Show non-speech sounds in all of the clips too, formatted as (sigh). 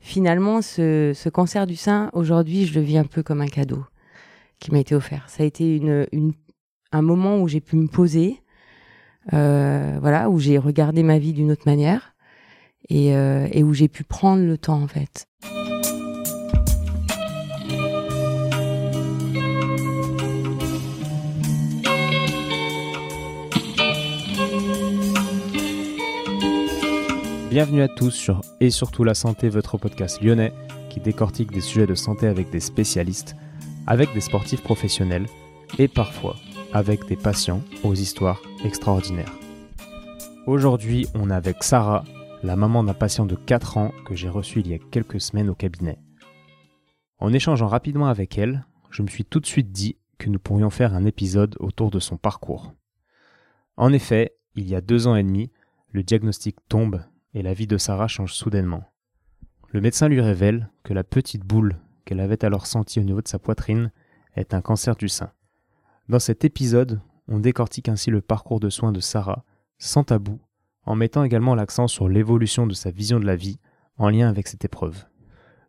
finalement, ce, ce cancer du sein, aujourd'hui, je le vis un peu comme un cadeau qui m'a été offert. Ça a été une un moment où j'ai pu me poser, euh, voilà, où j'ai regardé ma vie d'une autre manière et, euh, et où j'ai pu prendre le temps en fait. Bienvenue à tous sur Et surtout la santé, votre podcast lyonnais qui décortique des sujets de santé avec des spécialistes, avec des sportifs professionnels et parfois avec des patients aux histoires extraordinaires. Aujourd'hui, on est avec Sarah, la maman d'un patient de 4 ans que j'ai reçu il y a quelques semaines au cabinet. En échangeant rapidement avec elle, je me suis tout de suite dit que nous pourrions faire un épisode autour de son parcours. En effet, il y a deux ans et demi, le diagnostic tombe et la vie de Sarah change soudainement. Le médecin lui révèle que la petite boule qu'elle avait alors sentie au niveau de sa poitrine est un cancer du sein. Dans cet épisode, on décortique ainsi le parcours de soins de Sarah, sans tabou, en mettant également l'accent sur l'évolution de sa vision de la vie en lien avec cette épreuve.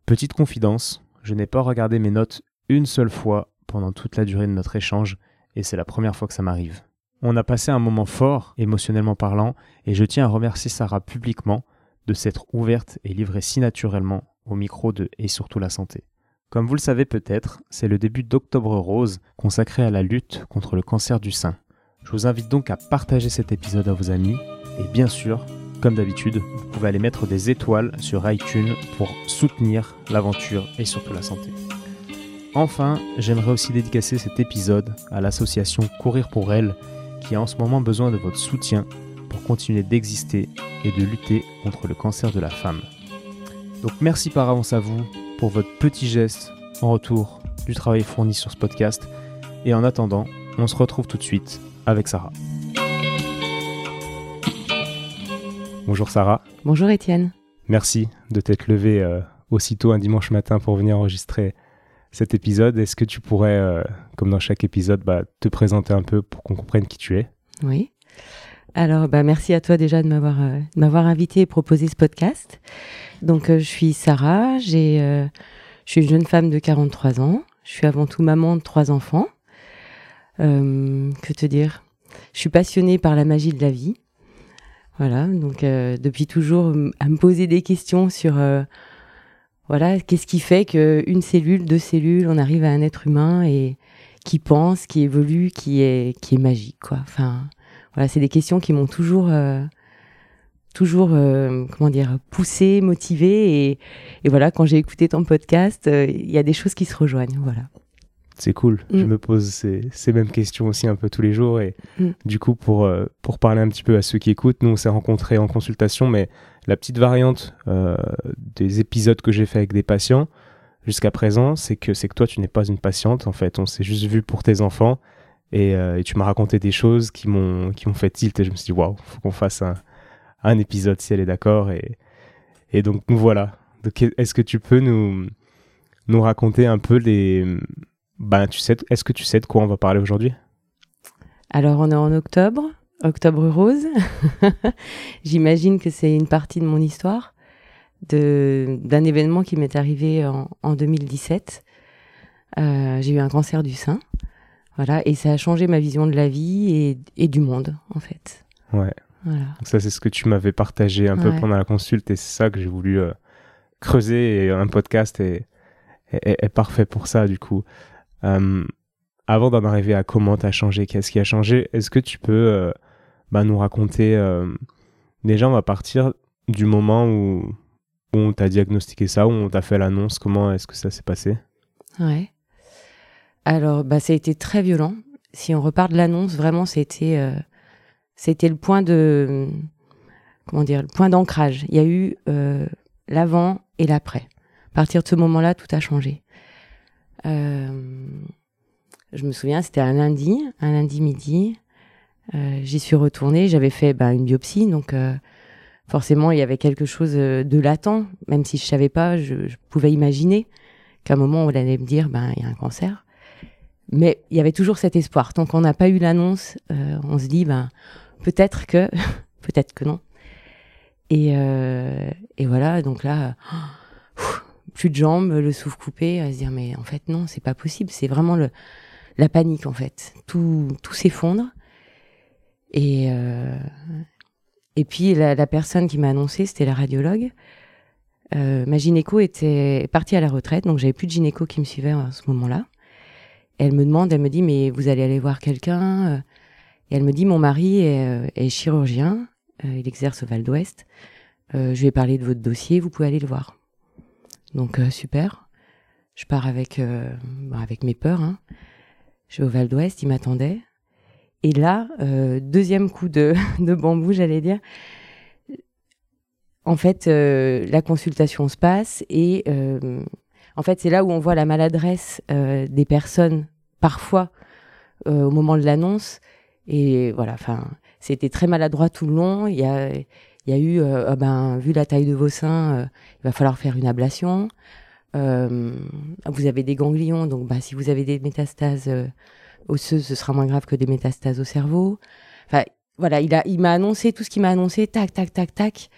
Petite confidence, je n'ai pas regardé mes notes une seule fois pendant toute la durée de notre échange, et c'est la première fois que ça m'arrive. On a passé un moment fort, émotionnellement parlant, et je tiens à remercier Sarah publiquement de s'être ouverte et livrée si naturellement au micro de Et surtout la santé. Comme vous le savez peut-être, c'est le début d'Octobre Rose consacré à la lutte contre le cancer du sein. Je vous invite donc à partager cet épisode à vos amis et bien sûr, comme d'habitude, vous pouvez aller mettre des étoiles sur iTunes pour soutenir l'aventure et surtout la santé. Enfin, j'aimerais aussi dédicacer cet épisode à l'association Courir pour elle qui a en ce moment besoin de votre soutien pour continuer d'exister et de lutter contre le cancer de la femme. Donc merci par avance à vous pour votre petit geste en retour du travail fourni sur ce podcast. Et en attendant, on se retrouve tout de suite avec Sarah. Bonjour Sarah. Bonjour Étienne. Merci de t'être levé euh, aussitôt un dimanche matin pour venir enregistrer cet épisode. Est-ce que tu pourrais, euh, comme dans chaque épisode, bah, te présenter un peu pour qu'on comprenne qui tu es? Oui. Alors, bah, merci à toi déjà de m'avoir euh, invité et proposé ce podcast. Donc, euh, je suis Sarah, j'ai, euh, je suis une jeune femme de 43 ans. Je suis avant tout maman de trois enfants. que te dire? Je suis passionnée par la magie de la vie. Voilà, donc depuis toujours à me poser des questions sur voilà, qu'est-ce qui fait qu'une cellule, deux cellules, on arrive à un être humain et qui pense, qui évolue, qui est, qui est magique, quoi. Enfin, voilà, c'est des questions qui m'ont toujours, euh, toujours, euh, comment dire, poussé, motivé. Et, et, voilà, quand j'ai écouté ton podcast, euh, il y a des choses qui se rejoignent. Voilà. C'est cool. Je mm. me pose ces, ces, mêmes questions aussi un peu tous les jours. Et mm. du coup, pour, pour parler un petit peu à ceux qui écoutent, nous, on s'est rencontrés en consultation, mais la petite variante des épisodes que j'ai fait avec des patients jusqu'à présent, c'est que, c'est que toi, tu n'es pas une patiente. En fait, on s'est juste vu pour tes enfants. Euh, et, tu m'as raconté des choses qui m'ont qui m'ont fait tilt et je me suis dit waouh faut qu'on fasse un, un épisode si elle est d'accord et et donc nous voilà est-ce que tu peux nous nous raconter un peu les ben tu sais est-ce que tu sais de quoi on va parler aujourd'hui? Alors on est en octobre octobre rose (laughs) j'imagine que c'est une partie de mon histoire de d'un événement qui m'est arrivé en, en 2017 euh, j'ai eu un cancer du sein voilà, et ça a changé ma vision de la vie et, et du monde, en fait. Ouais. Voilà. Donc ça, c'est ce que tu m'avais partagé un peu pendant la consulte, et c'est ça que j'ai voulu euh, creuser, et un podcast est, est, parfait pour ça, du coup. Euh, avant d'en arriver à comment tu as changé, qu'est-ce qui a changé, est-ce que tu peux bah, nous raconter... déjà, on va partir du moment où, où on t'a diagnostiqué ça, où on t'a fait l'annonce, comment est-ce que ça s'est passé? Ouais. Alors, bah, ça a été très violent. Si on repart de l'annonce, vraiment, c'était, euh, c'était le point de, comment dire, le point d'ancrage. Il y a eu euh, l'avant et l'après. À partir de ce moment-là, tout a changé. Euh, je me souviens, c'était un lundi, un lundi midi. J'y suis retournée. J'avais fait bah, une biopsie, donc forcément, il y avait quelque chose de latent, même si je savais pas, je, je pouvais imaginer qu'à un moment, on allait me dire, ben, il y a un cancer. Mais il y avait toujours cet espoir. Tant qu'on n'a pas eu l'annonce, euh, on se dit, ben, peut-être que, (laughs) peut-être que non. Et, euh, et voilà, donc là, (gasps) plus de jambes, le souffle coupé, à se dire mais en fait non, c'est pas possible, c'est vraiment le, la panique en fait. Tout, tout s'effondre. Et, euh, et puis la, personne qui m'a annoncé, c'était la radiologue. Euh, ma gynéco était partie à la retraite, donc j'avais plus de gynéco qui me suivait à ce moment-là. Elle me demande, elle me dit, mais vous allez aller voir quelqu'un Et elle me dit, mon mari est, euh, chirurgien, euh, il exerce au Val d'Ouest. Euh, je vais parler de votre dossier, vous pouvez aller le voir. Donc euh, super. Je pars avec avec mes peurs. Hein. Je vais au Val d'Ouest, il m'attendait. Et là, deuxième coup de, (laughs) de bambou, j'allais dire en fait, euh, la consultation se passe et euh, en fait, c'est là où on voit la maladresse euh, des personnes parfois au moment de l'annonce. Et voilà, enfin, c'était très maladroit tout le long. Il y a, il y a eu, ah ben, vu la taille de vos seins, il va falloir faire une ablation. vous avez des ganglions, donc bah, si vous avez des métastases osseuses, ce sera moins grave que des métastases au cerveau. Enfin, voilà, il a, il m'a annoncé tout ce qu'il m'a annoncé, tac, tac, tac, tac.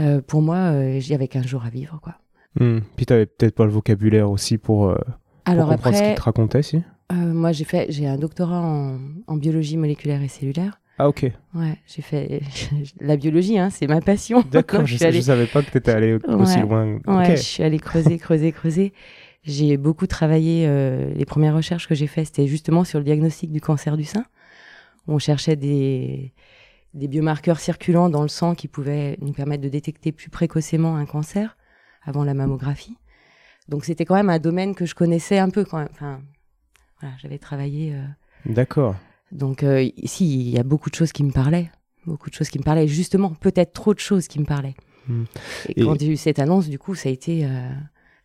Euh, pour moi, euh, j'y avais qu'un jour à vivre, quoi. Hmm. Puis tu peut-être pas le vocabulaire aussi pour, euh, Alors comprendre après, ce qu'il te racontait, si? Moi, j'ai fait, j'ai un doctorat en, en, biologie moléculaire et cellulaire. Ah ok. Ouais, j'ai fait (laughs) la biologie, hein, c'est ma passion. D'accord, (laughs) je, allée... savais pas que tu étais allé aussi loin. Ouais, je suis allée creuser, creuser, creuser. (laughs) J'ai beaucoup travaillé. les premières recherches que j'ai faites, c'était justement sur le diagnostic du cancer du sein. On cherchait des, des biomarqueurs circulants dans le sang qui pouvaient nous permettre de détecter plus précocement un cancer avant la mammographie. Donc c'était quand même un domaine que je connaissais un peu quand même. Enfin, voilà, j'avais travaillé. Euh... D'accord. Donc euh, ici, il y a beaucoup de choses qui me parlaient, beaucoup de choses qui me parlaient. Justement, peut-être trop de choses qui me parlaient. Hmm. Et, quand j'ai eu cette annonce, du coup, ça a été. Euh...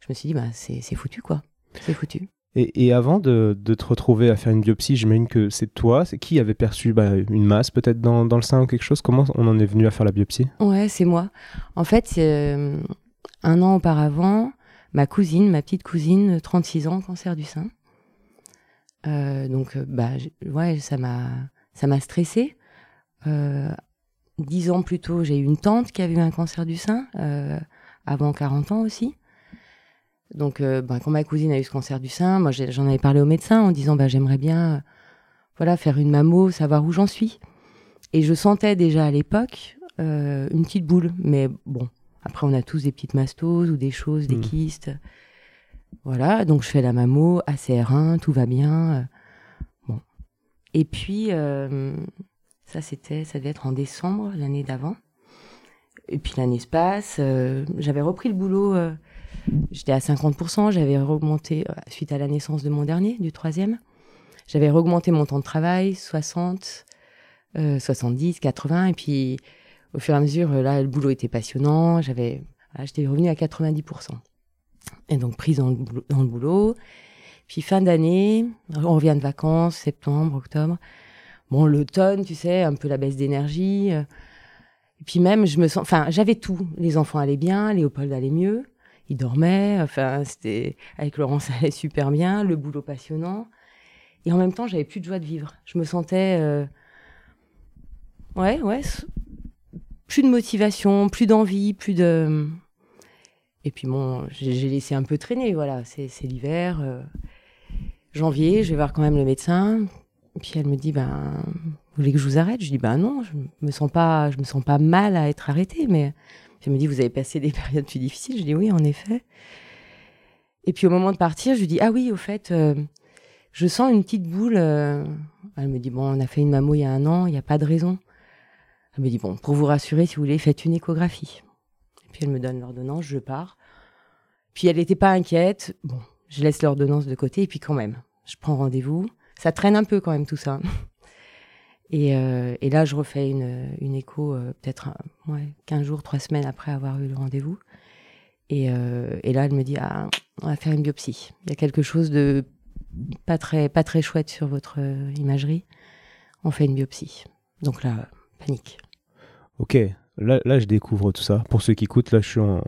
Je me suis dit, bah c'est foutu quoi. C'est foutu. Et, avant de, te retrouver à faire une biopsie, j'imagine que c'est toi, c'est qui avait perçu bah, une masse peut-être dans, le sein ou quelque chose? Comment on en est venu à faire la biopsie? Ouais, c'est moi. En fait, euh, un an auparavant, ma cousine, ma petite cousine, 36 ans, cancer du sein. Euh, donc, euh, bah, ouais, ça m'a, ça m'a stressé. dix ans plus tôt, j'ai eu une tante qui avait eu un cancer du sein, avant 40 ans aussi. Donc, euh, bah, quand ma cousine a eu ce cancer du sein, moi j'en avais parlé au médecin en disant bah, j'aimerais bien euh, voilà, faire une mammo, savoir où j'en suis. Et je sentais déjà à l'époque euh, une petite boule. Mais bon, après on a tous des petites mastoses ou des choses, des mmh. kystes. Voilà, donc je fais la mammo, ACR1, tout va bien. bon. Et puis, ça c'était, ça devait être en décembre l'année d'avant. Et puis l'année se passe, j'avais repris le boulot J'étais à 50%, j'avais augmenté, euh, suite à la naissance de mon dernier, du troisième, j'avais augmenté mon temps de travail, 60, 70, 80, et puis au fur et à mesure, euh, là, le boulot était passionnant, j'avais, j'étais revenu à 90%. Et donc prise dans le boulot. Dans le boulot. Puis fin d'année, on revient de vacances, septembre, octobre. Bon, l'automne, tu sais, un peu la baisse d'énergie. Euh. Et puis même, je me sens, enfin, j'avais tout. Les enfants allaient bien, Léopold allait mieux il dormait. Enfin, c'était avec Laurent, (laughs) ça allait super bien, le boulot passionnant. Et en même temps, j'avais plus de joie de vivre. Je me sentais, euh, ouais, ouais, plus de motivation, plus d'envie, plus de. Et puis bon, j'ai laissé un peu traîner. Voilà, c'est l'hiver, euh, janvier. Je vais voir quand même le médecin. Puis elle me dit, ben, vous voulez que je vous arrête? Je dis, ben non, je me sens pas, je me sens pas mal à être arrêtée, mais elle me dit, vous avez passé des (laughs) périodes plus difficiles Je dis, oui, en effet. Et puis au moment de partir, je lui dis, ah oui, au fait, euh, je sens une petite boule. Euh. Elle me dit, bon, on a fait une mammo il y a un an, il n'y a pas de raison. Elle me dit, bon, pour vous rassurer, si vous voulez, faites une échographie. Et puis elle me donne l'ordonnance, je pars. Puis elle n'était pas inquiète. Bon, je laisse l'ordonnance de côté, et puis quand même, je prends rendez-vous. Ça traîne un peu quand même tout ça. Et, euh, et, là, je refais une, une écho euh, peut-être ouais, 15 jours, 3 semaines après avoir eu le rendez-vous. Et, euh, là, elle me dit ah, on va faire une biopsie. Il y a quelque chose de pas très, pas très chouette sur votre imagerie. On fait une biopsie. Donc là, panique. Ok, là, là je découvre tout ça. Pour ceux qui écoutent, là, je suis en...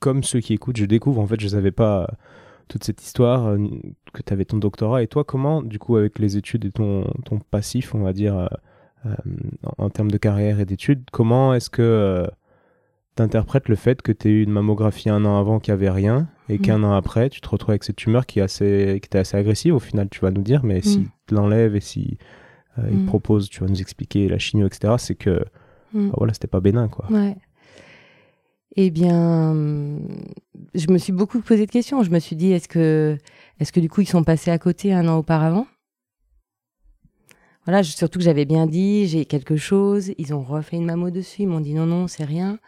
comme ceux qui écoutent, je découvre. En fait, je savais pas toute cette histoire, euh, que tu avais ton doctorat. Et toi, comment, du coup, avec les études et ton, ton passif, on va dire, euh, euh, en, termes de carrière et d'études, comment est-ce que t'interprètes le fait que tu aies eu une mammographie un an avant qui avait rien et Mm. qu'un an après, tu te retrouves avec cette tumeur qui, est assez, qui était assez agressive au final, tu vas nous dire, mais si tu l'enlèves et si euh, il Mm. te propose, tu vas nous expliquer la chimio, etc., c'est que bah voilà, c'était pas bénin, quoi. Ouais. Eh bien, je me suis beaucoup posé de questions. Je me suis dit, est-ce que, est-ce que du coup, ils sont passés à côté un an auparavant? Voilà, je- surtout que j'avais bien dit, j'ai quelque chose. Ils ont refait une mammo dessus. Ils m'ont dit non, non, c'est rien.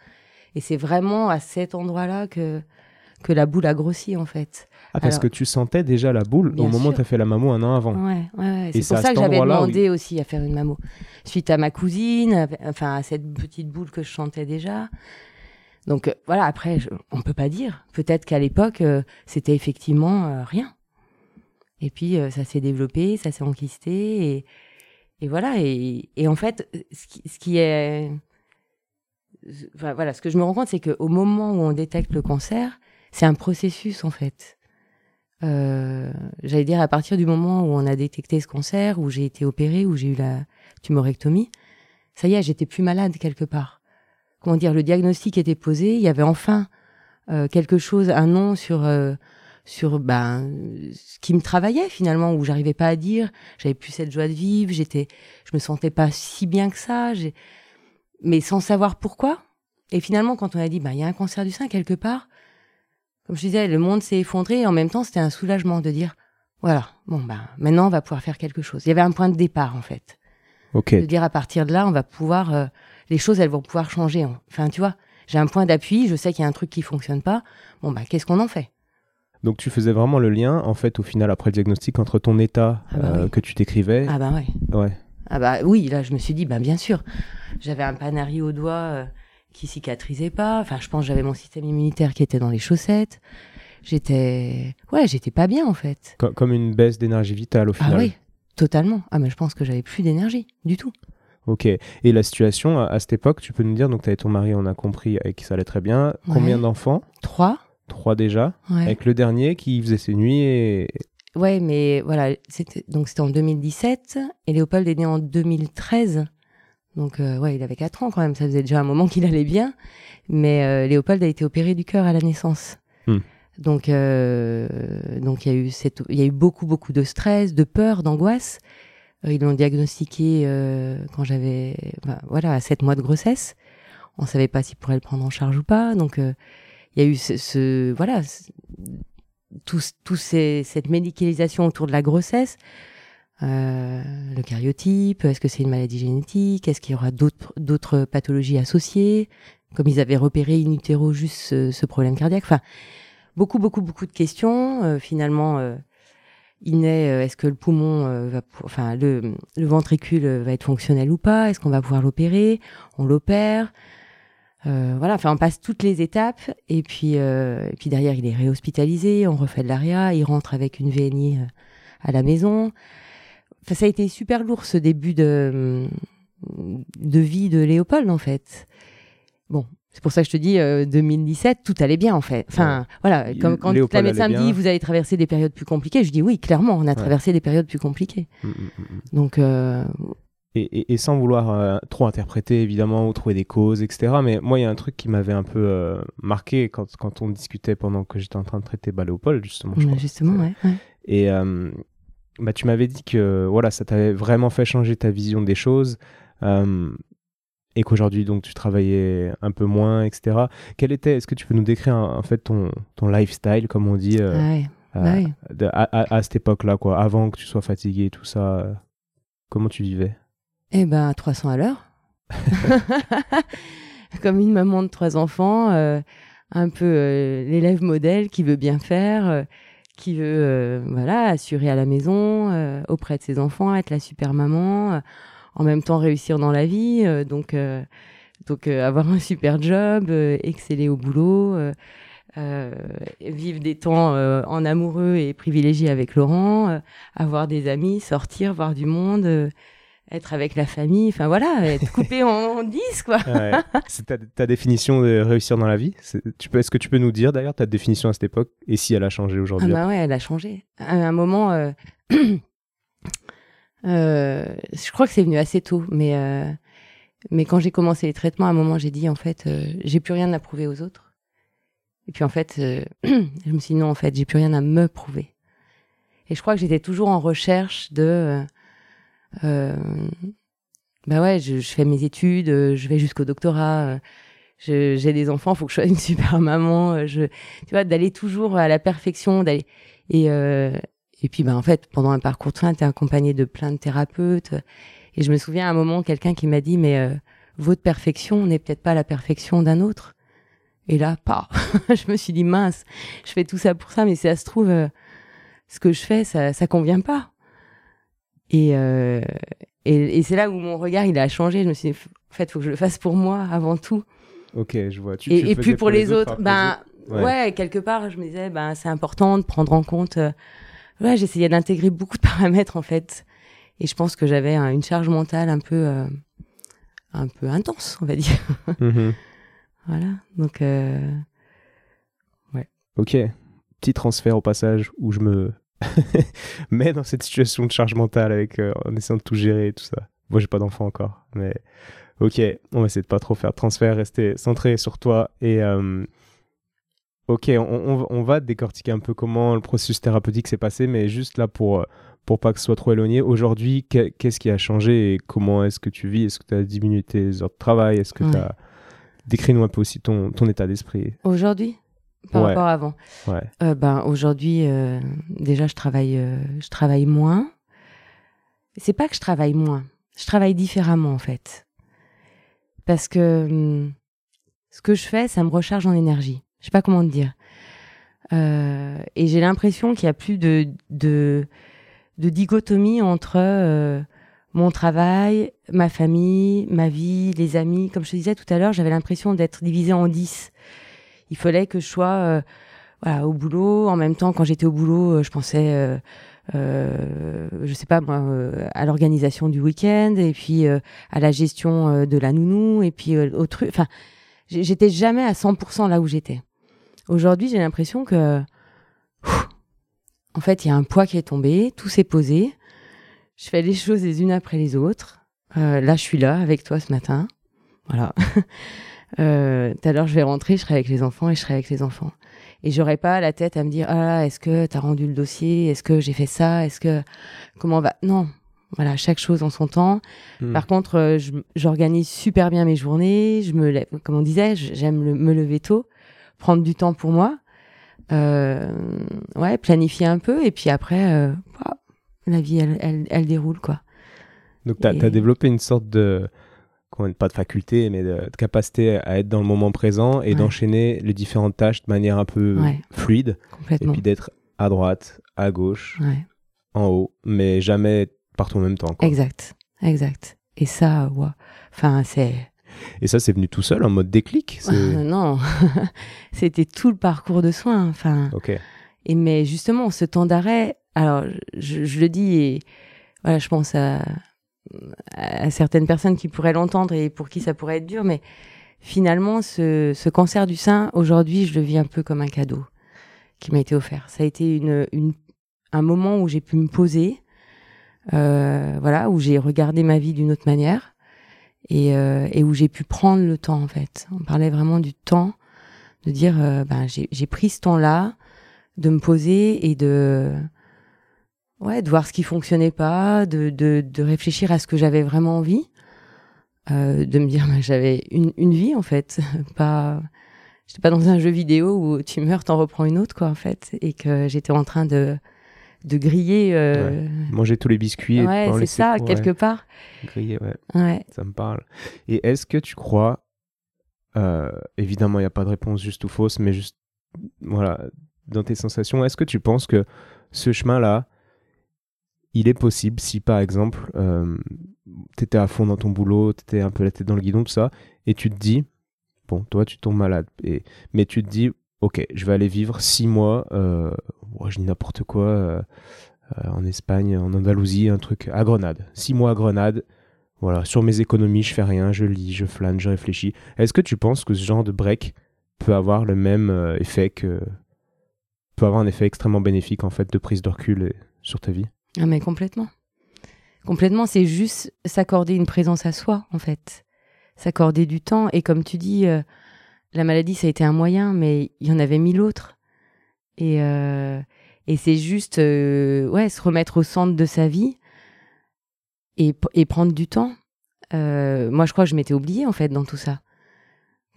Et c'est vraiment à cet endroit-là que, que la boule a grossi, en fait. Ah, parce Alors- que tu sentais déjà la boule au moment où tu as fait la mammo un an avant. Ouais, ouais, ouais. C'est pour ça que j'avais où demandé aussi à faire une mammo. Suite à ma cousine, enfin à cette petite boule que je sentais déjà. Donc euh, voilà, après, on peut pas dire. Peut-être qu'à l'époque, euh, c'était effectivement euh, rien. Et puis ça s'est développé, ça s'est enquisté, et, voilà. Et, en fait, ce qui, est, voilà, ce que je me rends compte, c'est qu'au moment où on détecte le cancer, c'est un processus en fait. J'allais dire à partir du moment où on a détecté ce cancer, où j'ai été opérée, où j'ai eu la tumorectomie, ça y est, j'étais plus malade quelque part. Comment dire, le diagnostic était posé, il y avait enfin euh, quelque chose, un nom sur euh, sur ben ce qui me travaillait finalement, où j'arrivais pas à dire, j'avais plus cette joie de vivre, j'étais, je me sentais pas si bien que ça, mais sans savoir pourquoi. Et finalement, quand on a dit, bah il y a un cancer du sein quelque part, comme je disais, le monde s'est effondré et en même temps, c'était un soulagement de dire, voilà, bon, ben, maintenant, on va pouvoir faire quelque chose. Il y avait un point de départ, en fait. Ok. De dire, à partir de là, on va pouvoir, euh, les choses, elles vont pouvoir changer. Enfin, tu vois, j'ai un point d'appui, je sais qu'il y a un truc qui fonctionne pas. Bon, ben, qu'est-ce qu'on en fait? Donc tu faisais vraiment le lien, en fait, au final, après le diagnostic, entre ton état Ah bah euh, oui. que tu décrivais. Ah, bah ouais. Ouais. Ah, bah oui, là, je me suis dit, ben, bien sûr. J'avais un panari au doigt euh, qui cicatrisait pas. Enfin, je pense que j'avais mon système immunitaire qui était dans les chaussettes. J'étais, ouais, j'étais pas bien, en fait. Co- comme une baisse d'énergie vitale au final. Ah oui, totalement. Ah mais je pense que j'avais plus d'énergie du tout. Ok. Et la situation à, à cette époque, tu peux nous dire, donc tu avais ton mari, on a compris, avec qui ça allait très bien. Combien d'enfants? Trois. Trois déjà. Ouais. Avec le dernier qui faisait ses nuits et. Ouais, mais voilà, c'était donc c'était en 2017 et Léopold est né en 2013. Donc euh, ouais, il avait quatre ans quand même, ça faisait déjà un moment qu'il allait bien. Mais euh, Léopold a été opéré du cœur à la naissance. Hmm. Donc euh, donc il y a eu cette il y a eu beaucoup beaucoup de stress, de peur, d'angoisse. Ils l'ont diagnostiqué euh, quand j'avais enfin, voilà, à sept mois de grossesse. On savait pas s'il pourrait le prendre en charge ou pas. Donc euh, il y a eu ce, ce- voilà ce- tout, cette médicalisation autour de la grossesse, euh, le cariotype, est-ce que c'est une maladie génétique, est-ce qu'il y aura d'autres pathologies associées, comme ils avaient repéré in utero juste ce, ce problème cardiaque, enfin beaucoup beaucoup beaucoup de questions. Euh, finalement, euh, naît, euh, est-ce que le poumon euh, va, enfin le, le ventricule euh, va être fonctionnel ou pas, est-ce qu'on va pouvoir l'opérer, on l'opère. Voilà, enfin, on passe toutes les étapes et puis, et puis derrière, il est réhospitalisé, on refait de l'aria, il rentre avec une VNI à la maison. Enfin, ça a été super lourd ce début de, de vie de Léopold en fait. Bon, c'est pour ça que je te dis euh, 2017, tout allait bien en fait. Enfin, voilà, Il- comme quand Léopold la médecin me dit vous avez traversé des périodes plus compliquées, je dis oui, clairement, on a traversé des périodes plus compliquées. Mm, mm, mm. Donc euh, Et, et- et sans vouloir euh, trop interpréter, évidemment, ou trouver des causes, etc. Mais moi, il y a un truc qui m'avait un peu euh, marqué quand, quand on discutait pendant que j'étais en train de traiter bah, Léopold, justement. je crois. justement, ouais. ouais. Et euh, bah, tu m'avais dit que voilà, ça t'avait vraiment fait changer ta vision des choses. Et qu'aujourd'hui, donc, tu travaillais un peu moins, etc. Quel était, est-ce que tu peux nous décrire en fait ton, ton lifestyle, comme on dit, euh, Ouais, oui. de- à, à- à cette époque-là, quoi, avant que tu sois fatigué et tout ça euh, Comment tu vivais? Eh ben, 300 à l'heure. (laughs) (laughs) Comme une maman de trois enfants, euh, un peu l'élève modèle qui veut bien faire, qui veut voilà assurer à la maison, auprès de ses enfants, être la super maman, en même temps réussir dans la vie, euh, donc euh, donc euh, avoir un super job, exceller au boulot, euh, vivre des temps euh, en amoureux et privilégiés avec Laurent, euh, avoir des amis, sortir, voir du monde. être avec la famille, enfin voilà, être (laughs) coupé en, en 10 quoi. Ouais. C'est ta, ta définition de réussir dans la vie? C'est- tu peux, Est-ce que tu peux nous dire d'ailleurs ta définition à cette époque? Et si elle a changé Ah aujourd'hui bah ouais, elle a changé. À un moment, (clears throat) je crois que c'est venu assez tôt, mais euh, Mais quand j'ai commencé les traitements, à un moment, j'ai dit, en fait, euh, j'ai plus rien à prouver aux autres. Et puis, en fait, euh, (clears throat) je me suis dit, non, en fait, j'ai plus rien à me prouver. Et je crois que j'étais toujours en recherche de... Euh, bah ouais, je, je, fais mes études, je vais jusqu'au doctorat, j'ai des enfants, faut que je sois une (laughs) super maman. Je, tu vois, d'aller toujours à la perfection, d'aller... Et, et puis, bah, en fait, pendant un parcours de soins, tu es accompagné de plein de thérapeutes. Et je me souviens à un moment, quelqu'un qui m'a dit, mais euh, votre perfection n'est peut-être pas la perfection d'un autre. Et là, pas. (laughs) je me suis dit, mince, je fais tout ça pour ça, mais si ça se trouve, euh, ce que je fais, ça, ça convient pas. Et, euh, et, et c'est là où mon regard, il a changé. Je me suis dit, en fait, faut que je le fasse pour moi avant tout. Ok, je vois. Tu, et, et puis pour, les, autres, ben, ouais. quelque part, je me disais, ben, c'est important de prendre en compte ouais, j'essayais d'intégrer beaucoup de paramètres en fait. Et je pense que j'avais une charge mentale un peu, euh, un peu intense, on va dire. (laughs) Mhm. voilà. Donc, euh, ouais. Ok. Petit transfert au passage où je me (laughs) mets dans cette situation de charge mentale avec euh, en essayant de tout gérer et tout ça. Moi, j'ai pas d'enfant encore, mais ok. On va essayer de pas trop faire de transfert, rester centré sur toi et Ok, on, va décortiquer un peu comment le processus thérapeutique s'est passé, mais juste là pour, euh, pour pas que ce soit trop éloigné. Aujourd'hui, qu'est-ce qui a changé et comment est-ce que tu vis? Est-ce que tu as diminué tes heures de travail? Est-ce que tu as... Décris-nous un peu aussi ton, ton état d'esprit? Aujourd'hui? Par rapport à avant? Ouais. Euh, ben, Aujourd'hui, euh, déjà, je travaille, je travaille moins. C'est pas que je travaille moins, je travaille différemment en fait. Parce que hum, ce que je fais, ça me recharge en énergie. Je sais pas comment te dire. Euh, et j'ai l'impression qu'il y a plus de, de, de dichotomie entre euh, mon travail, ma famille, ma vie, les amis. Comme je te disais tout à l'heure, j'avais l'impression d'être divisée en dix. Il fallait que je sois euh, voilà, au boulot. En même temps, quand j'étais au boulot, je pensais, euh, euh, je sais pas moi, à l'organisation du week-end et puis à la gestion de la nounou et puis au truc. Enfin, j'étais jamais à 100% là où j'étais. Aujourd'hui, j'ai l'impression que, en fait, il y a un poids qui est tombé, tout s'est posé. Je fais les choses les unes après les autres. Euh, là, je suis là avec toi ce matin. Voilà. (laughs) euh, tout à l'heure, je vais rentrer, je serai avec les enfants et je serai avec les enfants. Et j'aurai pas la tête à me dire ah est-ce que tu as rendu le dossier, est-ce que j'ai fait ça, est-ce que comment va? Non, voilà, chaque chose en son temps. Hmm. Par contre, euh, j'organise super bien mes journées. Je me lève, comme on disait, j'aime me lever tôt prendre du temps pour moi, euh, ouais, planifier un peu, et puis après, euh, la vie, elle, elle, déroule, quoi. Donc, tu as, développé une sorte de, pas de faculté, mais de, capacité à être dans le moment présent et d'enchaîner les différentes tâches de manière un peu fluide. Et puis d'être à droite, à gauche, en haut, mais jamais partout en même temps. Quoi. Exact, exact. Et ça, ouais. Enfin, c'est et ça, c'est venu tout seul en mode déclic (laughs) Non, (laughs) c'était tout le parcours de soins. Enfin, Et mais justement, ce temps d'arrêt, alors je, le dis et voilà, je pense à, à certaines personnes qui pourraient l'entendre et pour qui ça pourrait être dur, mais finalement, ce, ce cancer du sein, aujourd'hui, je le vis un peu comme un cadeau qui m'a été offert. Ça a été une, une un moment où j'ai pu me poser, euh, voilà, où j'ai regardé ma vie d'une autre manière et, euh, et où j'ai pu prendre le temps en fait. On parlait vraiment du temps, de dire euh, ben j'ai pris ce temps-là, de me poser et de ouais de voir ce qui fonctionnait pas, de de, de réfléchir à ce que j'avais vraiment envie, euh, de me dire ben, j'avais une, une vie en fait, (laughs) pas j'étais pas dans un jeu vidéo où tu meurs t'en reprends une autre quoi en fait. Et que j'étais en train de de griller. Euh... Manger tous les biscuits. Ouais, c'est ça, quelque part. Griller, ouais. Ça me parle. Et est-ce que tu crois, euh, évidemment, il n'y a pas de réponse juste ou fausse, mais juste, voilà, dans tes sensations, est-ce que tu penses que ce chemin-là, il est possible si, par exemple, euh, tu étais à fond dans ton boulot, tu étais un peu la tête dans le guidon, tout ça, et tu te dis, bon, toi, tu tombes malade, et, mais tu te dis, ok, je vais aller vivre six mois, euh, je dis n'importe quoi, euh, euh, en Espagne, en Andalousie, un truc à Grenade. Six mois à Grenade, voilà, sur mes économies, je fais rien, je lis, je flâne, je réfléchis. Est-ce que tu penses que ce genre de break peut avoir le même effet que peut avoir un effet extrêmement bénéfique en fait de prise de recul sur ta vie? Ah mais complètement. Complètement, c'est juste s'accorder une présence à soi en fait. s'accorder du temps. Et comme tu dis, la maladie, ça a été un moyen, mais il y en avait mille autres. Et, et c'est juste ouais, se remettre au centre de sa vie et, et prendre du temps. moi, je crois que je m'étais oubliée, en fait, dans tout ça.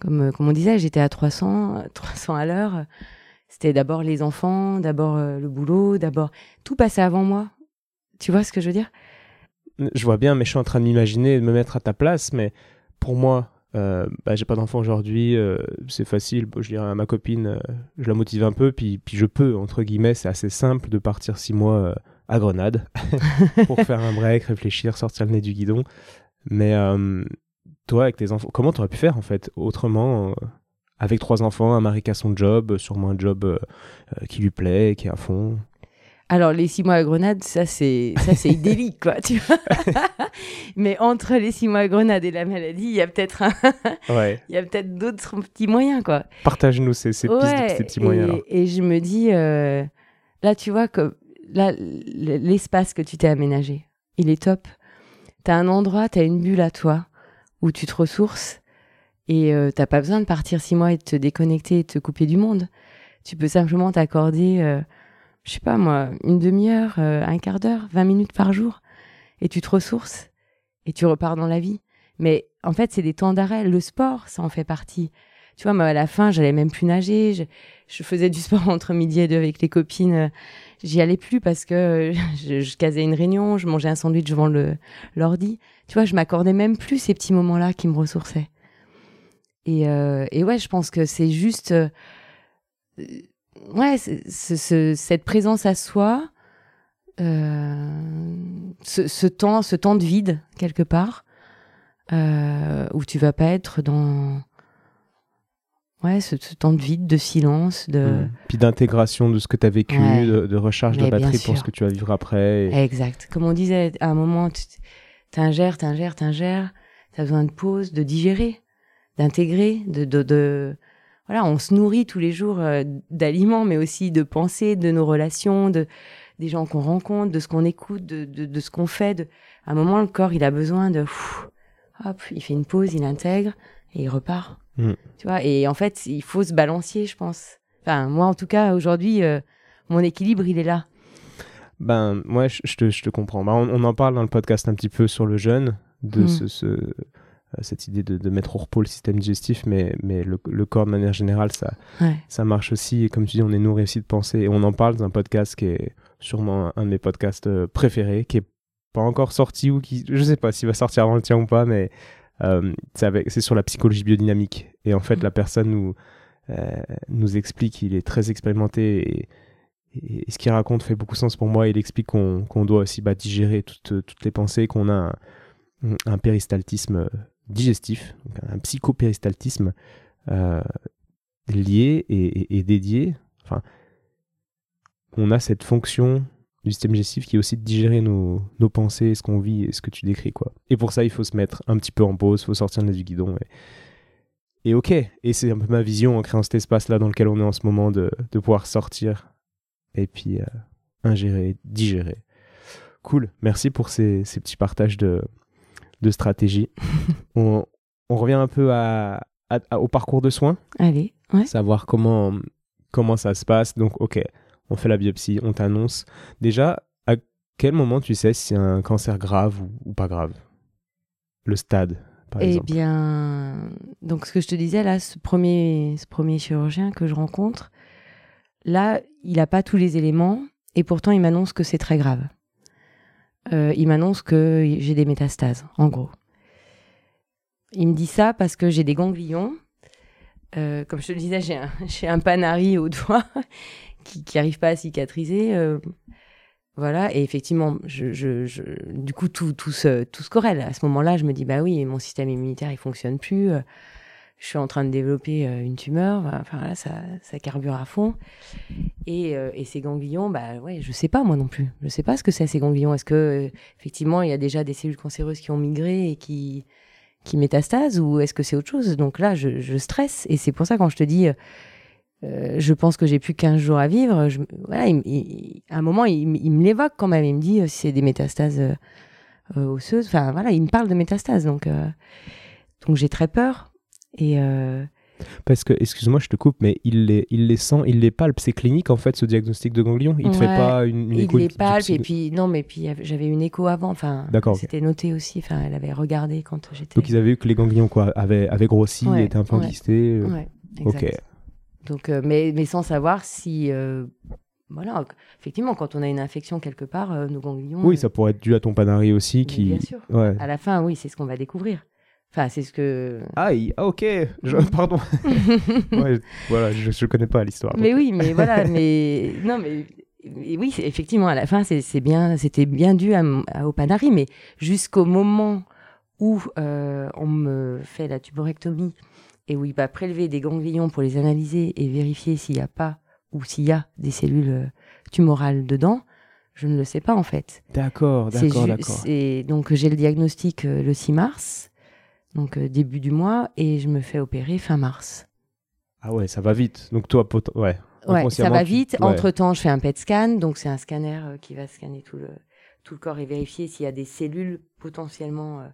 Comme, comme on disait, j'étais à 300, 300 à l'heure. C'était d'abord les enfants, d'abord le boulot, d'abord... Tout passait avant moi. Tu vois ce que je veux dire? Je vois bien, mais je suis en train de m'imaginer, de me mettre à ta place, mais pour moi, euh, bah, j'ai pas d'enfant aujourd'hui, euh, c'est facile. je dirais à ma copine, euh, je la motive un peu, puis, je peux, entre guillemets, c'est assez simple de partir six mois à Grenade (laughs) pour faire un break, réfléchir, sortir le nez du guidon. Mais toi, avec tes enfants, comment tu aurais pu faire en fait autrement avec trois enfants, un mari qui a son job, sûrement un job qui lui plaît, qui est à fond? Alors, les six mois à Grenade, ça, c'est, ça, c'est (laughs) idyllique, quoi, tu vois. (laughs) Mais entre les six mois à Grenade et la maladie, il y a peut-être un... (laughs) il y a peut-être d'autres petits moyens, quoi. Partage-nous ces, ces, petits moyens. Et, et je me dis, euh, là, tu vois, que là, l'espace que tu t'es aménagé, il est top. Tu as un endroit, tu as une bulle à toi où tu te ressources et euh, t'as pas besoin de partir six mois et de te déconnecter et de te couper du monde. Tu peux simplement t'accorder... Euh, je sais pas moi, une demi-heure, euh, un quart d'heure, 20 minutes par jour, et tu te ressources, et tu repars dans la vie. Mais en fait, c'est des temps d'arrêt. Le sport, ça en fait partie. Tu vois, moi, à la fin, j'allais même plus nager. Je, faisais du sport (laughs) entre midi et deux avec les copines. J'y allais plus parce que (laughs) je, casais une réunion, je mangeais un sandwich devant l'ordi. Tu vois, je m'accordais même plus ces petits moments-là qui me ressourçaient. Et, euh, et ouais, je pense que c'est juste euh, ouais, cette présence à soi, euh, ce, temps, ce temps de vide quelque part, euh, où tu vas pas être dans ouais, ce, temps de vide, de silence, de mmh. puis d'intégration de ce que tu as vécu, de, recharge de batterie pour ce que tu vas vivre après. Exact. Comme on disait, à un moment, t'ingères, t'ingères, t'ingères, t'as besoin de pause, de digérer, d'intégrer, de, de, de voilà, on se nourrit tous les jours euh, d'aliments, mais aussi de pensées, de nos relations, de des gens qu'on rencontre, de ce qu'on écoute, de, de, ce qu'on fait. De... À un moment, le corps, il a besoin de, hop, il fait une pause, il intègre et il repart. Mm. Tu vois. Et en fait, il faut se balancer, je pense. Enfin, moi, en tout cas, aujourd'hui, euh, mon équilibre, il est là. Ben, moi, je, te, je te, comprends. Ben, on, en parle dans le podcast un petit peu sur le jeûne, de mm. ce, ce cette idée de, mettre au repos le système digestif, mais, mais le, corps de manière générale, ça, ça marche aussi. Et comme tu dis, on est nourri aussi de pensée. Et on en parle dans un podcast qui est sûrement un de mes podcasts euh, préférés, qui est pas encore sorti ou qui, je sais pas s'il va sortir avant le tien ou pas, mais euh, c'est sur la psychologie biodynamique. Et en fait, mm. la personne nous, nous explique qu'il est très expérimenté et, ce qu'il raconte fait beaucoup sens pour moi. Il explique qu'on doit aussi bah, digérer toutes, toutes les pensées, qu'on a un, un péristaltisme digestif, un psychopéristaltisme euh, lié et, dédié. Enfin, on a cette fonction du système digestif qui est aussi de digérer nos, pensées, ce qu'on vit et ce que tu décris. quoi. Et pour ça, il faut se mettre un petit peu en pause, il faut sortir du guidon. Et, ok, et c'est un peu ma vision en créant cet espace-là dans lequel on est en ce moment de, pouvoir sortir et puis euh, ingérer, digérer. Cool, merci pour ces petits partages de, de stratégie. (laughs) on, revient un peu à, au parcours de soins. Allez, Savoir comment, comment ça se passe. Donc, ok, on fait la biopsie, on t'annonce. Déjà, à quel moment tu sais si c'est un cancer grave ou, pas grave? Le stade, par eh exemple. Eh bien, donc ce que je te disais là, ce premier, ce premier chirurgien que je rencontre, là, il n'a pas tous les éléments et pourtant il m'annonce que c'est très grave. Euh, il m'annonce que j'ai des métastases, en gros. Il me dit ça parce que j'ai des ganglions. Euh, comme je te le disais, j'ai un, (laughs) un panari au doigt (laughs) qui n'arrive pas à cicatriser. Euh, voilà, et effectivement, je, du coup, tout, tout, se, tout se corrèle. À ce moment-là, je me dis, bah oui, mon système immunitaire, il fonctionne plus je suis en train de développer euh, une tumeur, enfin là, ça, ça carbure à fond. Et, euh, et, ces ganglions, bah ouais, je sais pas moi non plus. Je sais pas ce que c'est ces ganglions. Est-ce que euh, effectivement il y a déjà des cellules cancéreuses qui ont migré et qui qui métastasent ou est-ce que c'est autre chose? Donc là, je, je, stresse et c'est pour ça quand je te dis, je pense que j'ai plus 15 jours à vivre. Voilà, à un moment, il, il me l'évoque quand même. Il me dit si c'est des métastases osseuses. Enfin voilà, il me parle de métastases donc. Donc j'ai très peur. Et parce que, excuse-moi, je te coupe, mais il les, il les sent, il les palpe. C'est clinique en fait ce diagnostic de ganglion. Il ne fait pas une, une écho. Il les palpe et puis non, mais puis j'avais une écho avant. Enfin, c'était noté aussi. Enfin, elle avait regardé quand j'étais. Donc ils avaient vu que les ganglions quoi avaient, avaient grossi, ouais, étaient un peu enquistés. Euh. Ouais, ok. Donc, euh, mais, mais sans savoir si. Euh, voilà, effectivement, quand on a une infection quelque part, nos ganglions. Oui, ça pourrait être dû à ton panari aussi. Qui... Bien sûr. À la fin, oui, c'est ce qu'on va découvrir. Enfin, c'est ce que. Ah, ok. (laughs) Pardon. (laughs) voilà, je ne connais pas l'histoire. Mais oui, mais voilà, (laughs) mais non, mais oui, effectivement, à la fin, c'est bien, c'était bien dû à, au Panari, mais jusqu'au moment où euh, on me fait la tuborectomie et où il va prélever des ganglions pour les analyser et vérifier s'il n'y a pas ou s'il y a des cellules euh, tumorales dedans, je ne le sais pas en fait. D'accord, d'accord, d'accord. Donc j'ai le diagnostic euh, le 6 mars donc euh, début du mois, et je me fais opérer fin mars. Ah ouais, ça va vite. Donc toi, ouais. Ouais, ça va vite. Entre-temps, je fais un PET scan, donc c'est un scanner euh, qui va scanner tout le, tout le corps et vérifier s'il y a des cellules potentiellement euh,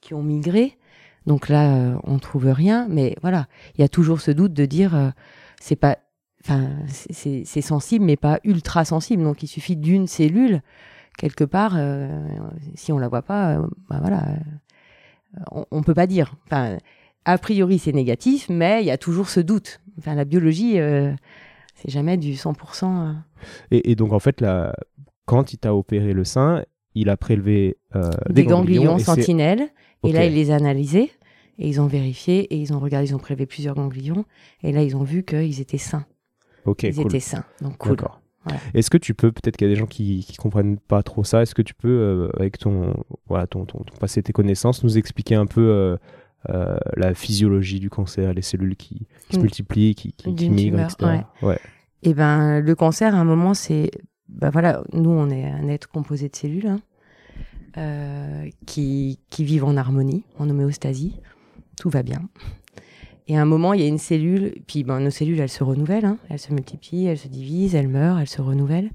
qui ont migré. Donc là, on trouve rien, mais voilà, il y a toujours ce doute de dire, c'est pas, enfin, c'est sensible, mais pas ultra sensible. Donc il suffit d'une cellule quelque part, si on la voit pas, bah voilà, on, ne peut pas dire. Enfin, a priori, c'est négatif, mais il y a toujours ce doute. Enfin, la biologie, euh, c'est jamais du 100%. Euh. Et, donc, en fait, là, quand il t'a opéré le sein, il a prélevé euh, des, ganglions, sentinelles, et là, il les a analysés, et ils ont vérifié, et ils ont regardé, ils ont prélevé plusieurs ganglions, et là, ils ont vu qu'ils étaient sains. Ok, ils étaient sains, donc cool. Est-ce que tu peux, peut-être qu'il y a des gens qui ne comprennent pas trop ça, est-ce que tu peux, euh, avec ton, voilà, ton, ton, passé, tes connaissances, nous expliquer un peu euh, euh, la physiologie du cancer, les cellules qui, se multiplient, qui, qui, migrent, etc. Ouais. Et eh ben, le cancer, à un moment, c'est. Ben voilà, nous, on est un être composé de cellules hein, qui, qui vivent en harmonie, en homéostasie. Tout va bien. Et à un moment, il y a une cellule, puis ben, nos cellules, elles se renouvellent, hein. elles se multiplient, elles se divisent, elles meurent, elles se renouvellent.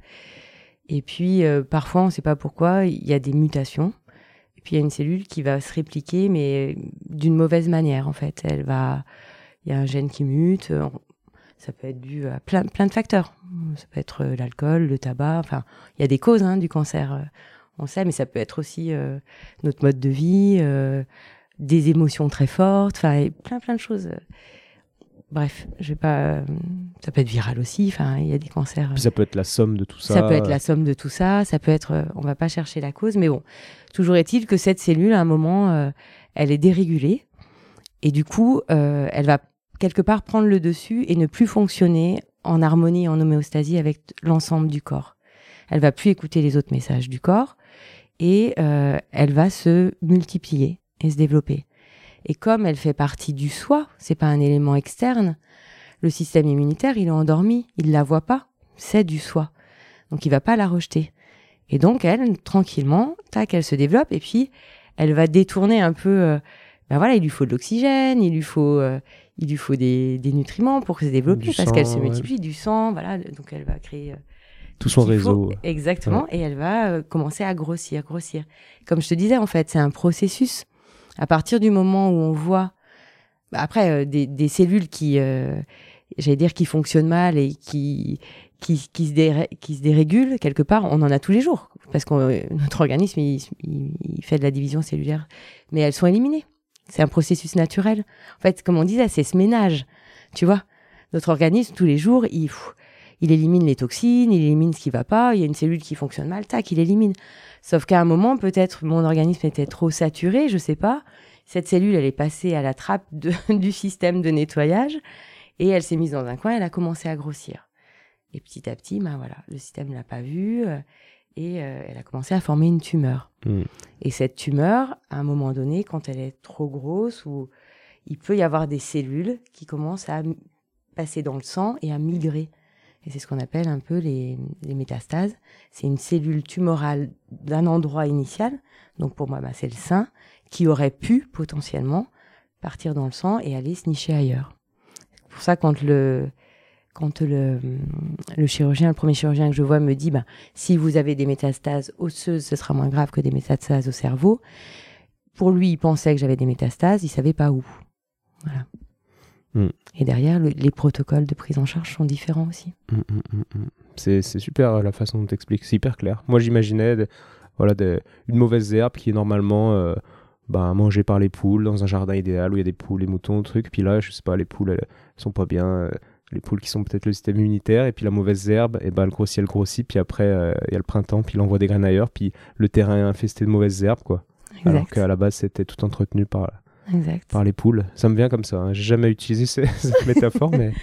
Et puis, euh, parfois, on ne sait pas pourquoi, il y a des mutations. Et puis, il y a une cellule qui va se répliquer, mais d'une mauvaise manière, en fait. Elle va, il y a un gène qui mute. Ça peut être dû à plein, plein de facteurs. Ça peut être euh, l'alcool, le tabac. Enfin, il y a des causes hein, du cancer, euh, on sait, mais ça peut être aussi notre mode de vie, des émotions très fortes, enfin plein plein de choses. Bref, je vais pas. Ça peut être viral aussi. Enfin, il y a des cancers. Puis ça peut être la somme de tout ça. Ça peut être la somme de tout ça. Ça peut être. On va pas chercher la cause, mais bon. Toujours est-il que cette cellule, à un moment, euh, elle est dérégulée et du coup, euh, elle va quelque part prendre le dessus et ne plus fonctionner en harmonie, en homéostasie avec l'ensemble du corps. Elle va plus écouter les autres messages du corps et euh, elle va se multiplier et se développer. Et comme elle fait partie du soi, c'est pas un élément externe, le système immunitaire, il est endormi, il la voit pas, c'est du soi. Donc il va pas la rejeter. Et donc elle, tranquillement, tac, elle se développe et puis elle va détourner un peu. Euh, ben voilà, il lui faut de l'oxygène, il lui faut, euh, il lui faut des, des, nutriments pour se développer parce qu'elle se multiplie, du sang, voilà. Donc elle va créer euh, tout son réseau. Exactement, et elle va commencer à grossir, grossir. Comme je te disais, en fait, c'est un processus à partir du moment où on voit, bah, après, euh, des, cellules qui, euh, j'allais dire, qui fonctionnent mal et qui, qui, qui, se qui se dérégulent, quelque part, on en a tous les jours. Parce que euh, notre organisme, il, fait de la division cellulaire. Mais elles sont éliminées. C'est un processus naturel. En fait, comme on disait, c'est ce ménage. Tu vois, notre organisme, tous les jours, il, il élimine les toxines, il élimine ce qui va pas. Il y a une cellule qui fonctionne mal, tac, il élimine. Sauf qu'à un moment, peut-être mon organisme était trop saturé, je sais pas. Cette cellule, elle est passée à la trappe (laughs) du système de nettoyage et elle s'est mise dans un coin, elle a commencé à grossir. Et petit à petit, ben voilà, le système ne l'a pas vue euh, et euh, elle a commencé à former une tumeur. Hmm. Et cette tumeur, à un moment donné, quand elle est trop grosse, ou il peut y avoir des cellules qui commencent à passer dans le sang et à migrer et c'est ce qu'on appelle un peu les, métastases. C'est une cellule tumorale d'un endroit initial, donc pour moi, bah, c'est le sein, qui aurait pu potentiellement partir dans le sang et aller se nicher ailleurs. C'est pour ça quand le quand le, chirurgien, le premier chirurgien que je vois me dit, bah, si vous avez des métastases osseuses, ce sera moins grave que des métastases au cerveau. pour lui, il pensait que j'avais des métastases, il savait pas où. Voilà. Mm. Et derrière, le- les protocoles de prise en charge sont différents aussi. Mm, mm. C'est super euh, la façon dont tu expliques, c'est hyper clair. Moi j'imaginais voilà, de- une mauvaise herbe qui est normalement euh, bah, mangée par les poules dans un jardin idéal où il y a des poules, les moutons, trucs. Puis là, je sais pas, les poules elles, sont pas bien. euh, les poules qui sont peut-être le système immunitaire, et puis la mauvaise herbe, et ben elle grossit, elle grossit, puis après euh, il y a le printemps, puis il envoie des graines ailleurs, puis le terrain est infesté de mauvaises herbes, quoi. Alors qu'à la base c'était tout entretenu par, exact. par les poules. Ça me vient comme ça, hein. j'ai jamais utilisé ce- (laughs) cette métaphore, mais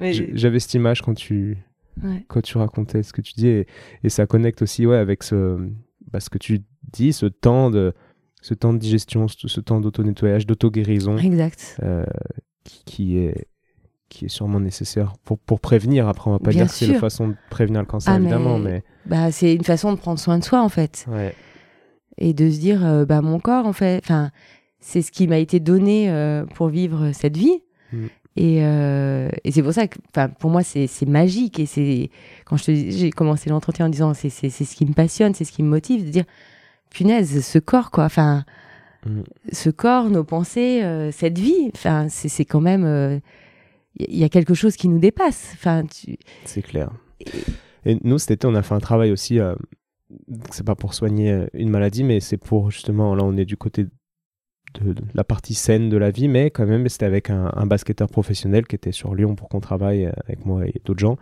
(laughs) J'avais cette image quand tu, ouais. quand tu racontais ce que tu dis et, et ça connecte aussi ouais, avec ce, bah, ce que tu dis, ce temps de, ce temps de digestion, ce, ce temps d'auto-nettoyage, d'auto-guérison Exact. euh, qui, qui est, qui est sûrement nécessaire pour, pour prévenir. Après, on va pas Bien dire que c'est la façon de prévenir le cancer, Ah, mais- évidemment, mais. Bah, c'est une façon de prendre soin de soi, en fait. Ouais. Et de se dire, euh, bah, mon corps, en fait, enfin, c'est ce qui m'a été donné euh, pour vivre cette vie. Mm. Et, euh, et c'est pour ça que, pour moi, c'est magique. Et c'est quand je te dis- j'ai commencé l'entretien en disant, c'est ce qui me passionne, c'est ce qui me motive, de dire, punaise, ce corps, quoi. Enfin, Mm. ce corps, nos pensées, euh, cette vie, enfin, c'est quand même, il y a quelque chose qui nous dépasse. Enfin, tu... C'est clair. Et nous, cet été, on a fait un travail aussi. c'est pas pour soigner une maladie, mais c'est pour justement. Là, on est du côté de, la partie saine de la vie, mais quand même, c'était avec un, un basketteur professionnel qui était sur Lyon pour qu'on travaille euh, avec moi et d'autres gens.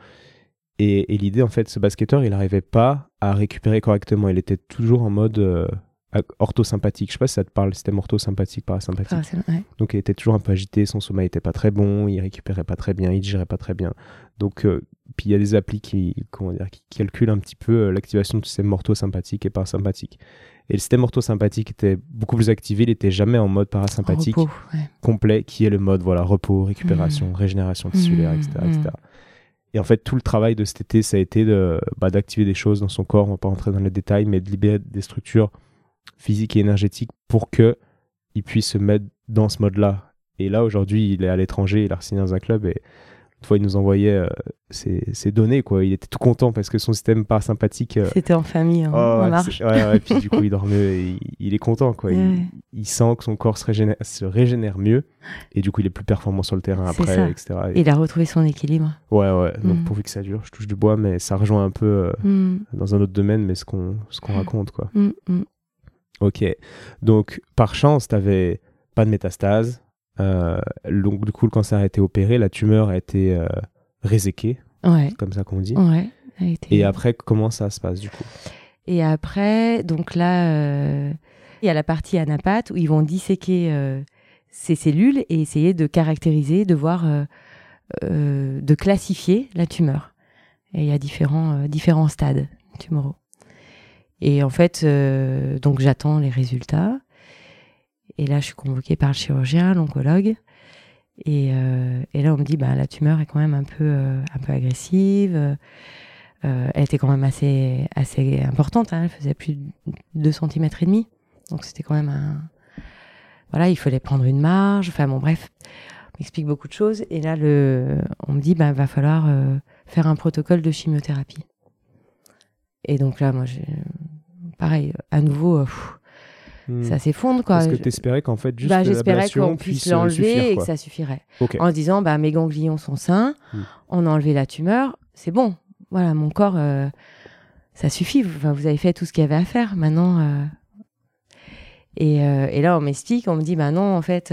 Et, et l'idée, en fait, ce basketteur, il n'arrivait pas à récupérer correctement. Il était toujours en mode euh, orthosympathique. Je sais pas si ça te parle, le système orthosympathique, parasympathique. ouais. Donc il était toujours un peu agité, son sommeil était pas très bon, il récupérait pas très bien, il digérait pas très bien. Donc euh, puis il y a des applis qui comment dire qui calculent un petit peu euh, l'activation du système orthosympathique et parasympathique. Et le système orthosympathique était beaucoup plus activé, il était jamais en mode parasympathique Repos, ouais. complet qui est le mode voilà repos, récupération, régénération tissulaire, etc., etc. Et en fait, tout le travail de cet été, ça a été de, bah, d'activer des choses dans son corps. On va pas rentrer dans les détails, mais de libérer des structures physiques et énergétiques pour que il puisse se mettre dans ce mode-là. Et là, aujourd'hui, il est à l'étranger, il a signé dans un club et une fois, il nous envoyait euh, ses, ses données, quoi. Il était tout content parce que son système parasympathique. euh, C'était en famille, en, oh, ouais, marche. ouais, ouais, puis du coup, il dormait, et il, il est content, quoi. (laughs) Il- sent que son corps se régénère, se régénère mieux et du coup, il est plus performant sur le terrain après, ça. etc. Et il a retrouvé son équilibre. Ouais, ouais. Donc, Mm. pourvu que ça dure, je touche du bois, mais ça rejoint un peu euh, Mm, dans un autre domaine, mais ce qu'on ce qu'on raconte, quoi. Ok. Donc, par chance, t'avais pas de métastase. Euh, donc, du coup, le cancer a été opéré, la tumeur a été euh, réséquée, Ouais, c'est comme ça qu'on dit. ouais. Et après, comment ça se passe, du coup? Et après, donc là, euh, il y a la partie anapathe où ils vont disséquer euh, ces cellules et essayer de caractériser, de voir, de classifier la tumeur. Et il y a différents, différents stades tumoraux. Et en fait, euh, donc j'attends les résultats. Et là, je suis convoquée par le chirurgien, l'oncologue. Et, euh, et là, on me dit, bah, la tumeur est quand même un peu, euh, un peu agressive. Elle était quand même assez, assez importante. hein. Elle faisait plus de 2 cm et demi. Donc, c'était quand même un... Voilà, il fallait prendre une marge. Enfin, bon, bref. On m'explique beaucoup de choses. Et là, le, on me dit, bah, va falloir faire un protocole de chimiothérapie. Et donc là, moi, j'ai... Pareil, à nouveau, euh, pff, Hmm. ça s'effondre, quoi. Parce que Je- t'espérais qu'en fait, juste bah, j'espérais qu'on puisse euh, l'enlever et que ça suffirait. Ok. En se disant, bah, mes ganglions sont sains, Hmm. on a enlevé la tumeur, c'est bon. Voilà, mon corps, euh, ça suffit. Enfin, vous avez fait tout ce qu'il y avait à faire. Maintenant. euh, Et, euh, et là, on m'explique, on me dit, bah non, en fait,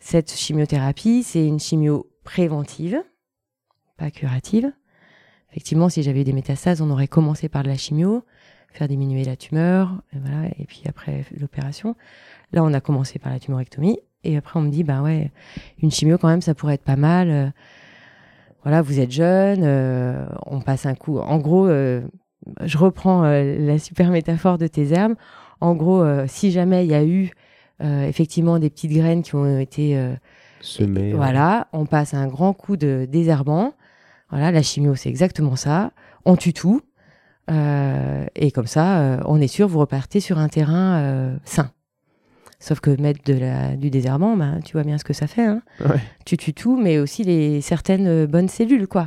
cette chimiothérapie, c'est une chimio préventive, pas curative. Effectivement, si j'avais eu des métastases, on aurait commencé par de la chimio, faire diminuer la tumeur, et voilà, et puis après l'opération. Là, on a commencé par la tumorectomie, et après on me dit, bah ouais, une chimio quand même, ça pourrait être pas mal. euh, voilà, vous êtes jeune, euh, on passe un coup. En gros, euh, je reprends la super métaphore de tes herbes. En gros, si jamais il y a eu effectivement des petites graines qui ont été Semé. euh, voilà, on passe un grand coup de désherbant. Voilà, la chimio, c'est exactement ça. On tue tout. Euh, et comme ça, euh, on est sûr, vous repartez sur un terrain euh, sain. Sauf que mettre de la, du désherbant, ben, tu vois bien ce que ça fait. Hein. Ouais. Tu tues tout, mais aussi les, certaines bonnes cellules, quoi.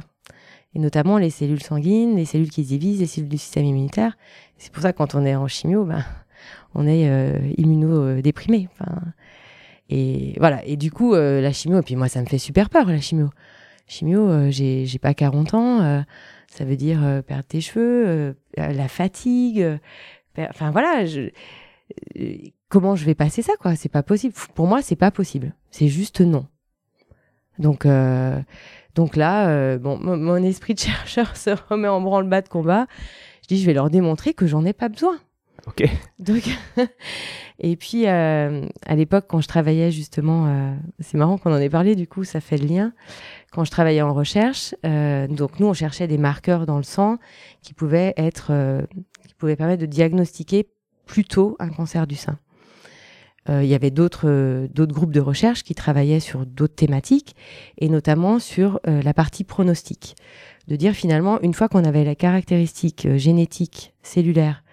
Et notamment les cellules sanguines, les cellules qui se divisent, les cellules du système immunitaire. C'est pour ça que quand on est en chimio, ben, (laughs) on est immunodéprimé. Enfin, et voilà. Et du coup, la chimio, et puis moi, ça me fait super peur, la chimio. Chimio, j'ai pas 40 ans, ça veut dire perdre tes cheveux, la fatigue. Enfin voilà, je, comment je vais passer ça quoi? C'est pas possible. Pour moi, c'est pas possible. C'est juste non. Donc, euh, donc là, euh, bon, mon, esprit de chercheur (laughs) se remet en branle-bas de combat. Je dis, je vais leur démontrer que j'en ai pas besoin. Ok. Donc, (laughs) et puis, euh, à l'époque, quand je travaillais justement, c'est marrant qu'on en ait parlé, du coup, ça fait le lien. Quand je travaillais en recherche, donc nous, on cherchait des marqueurs dans le sang qui pouvaient être, qui pouvaient permettre de diagnostiquer plus tôt un cancer du sein. Euh, il y avait d'autres euh, d'autres groupes de recherche qui travaillaient sur d'autres thématiques et notamment sur euh, la partie pronostic. De dire finalement, une fois qu'on avait la caractéristique génétique cellulaire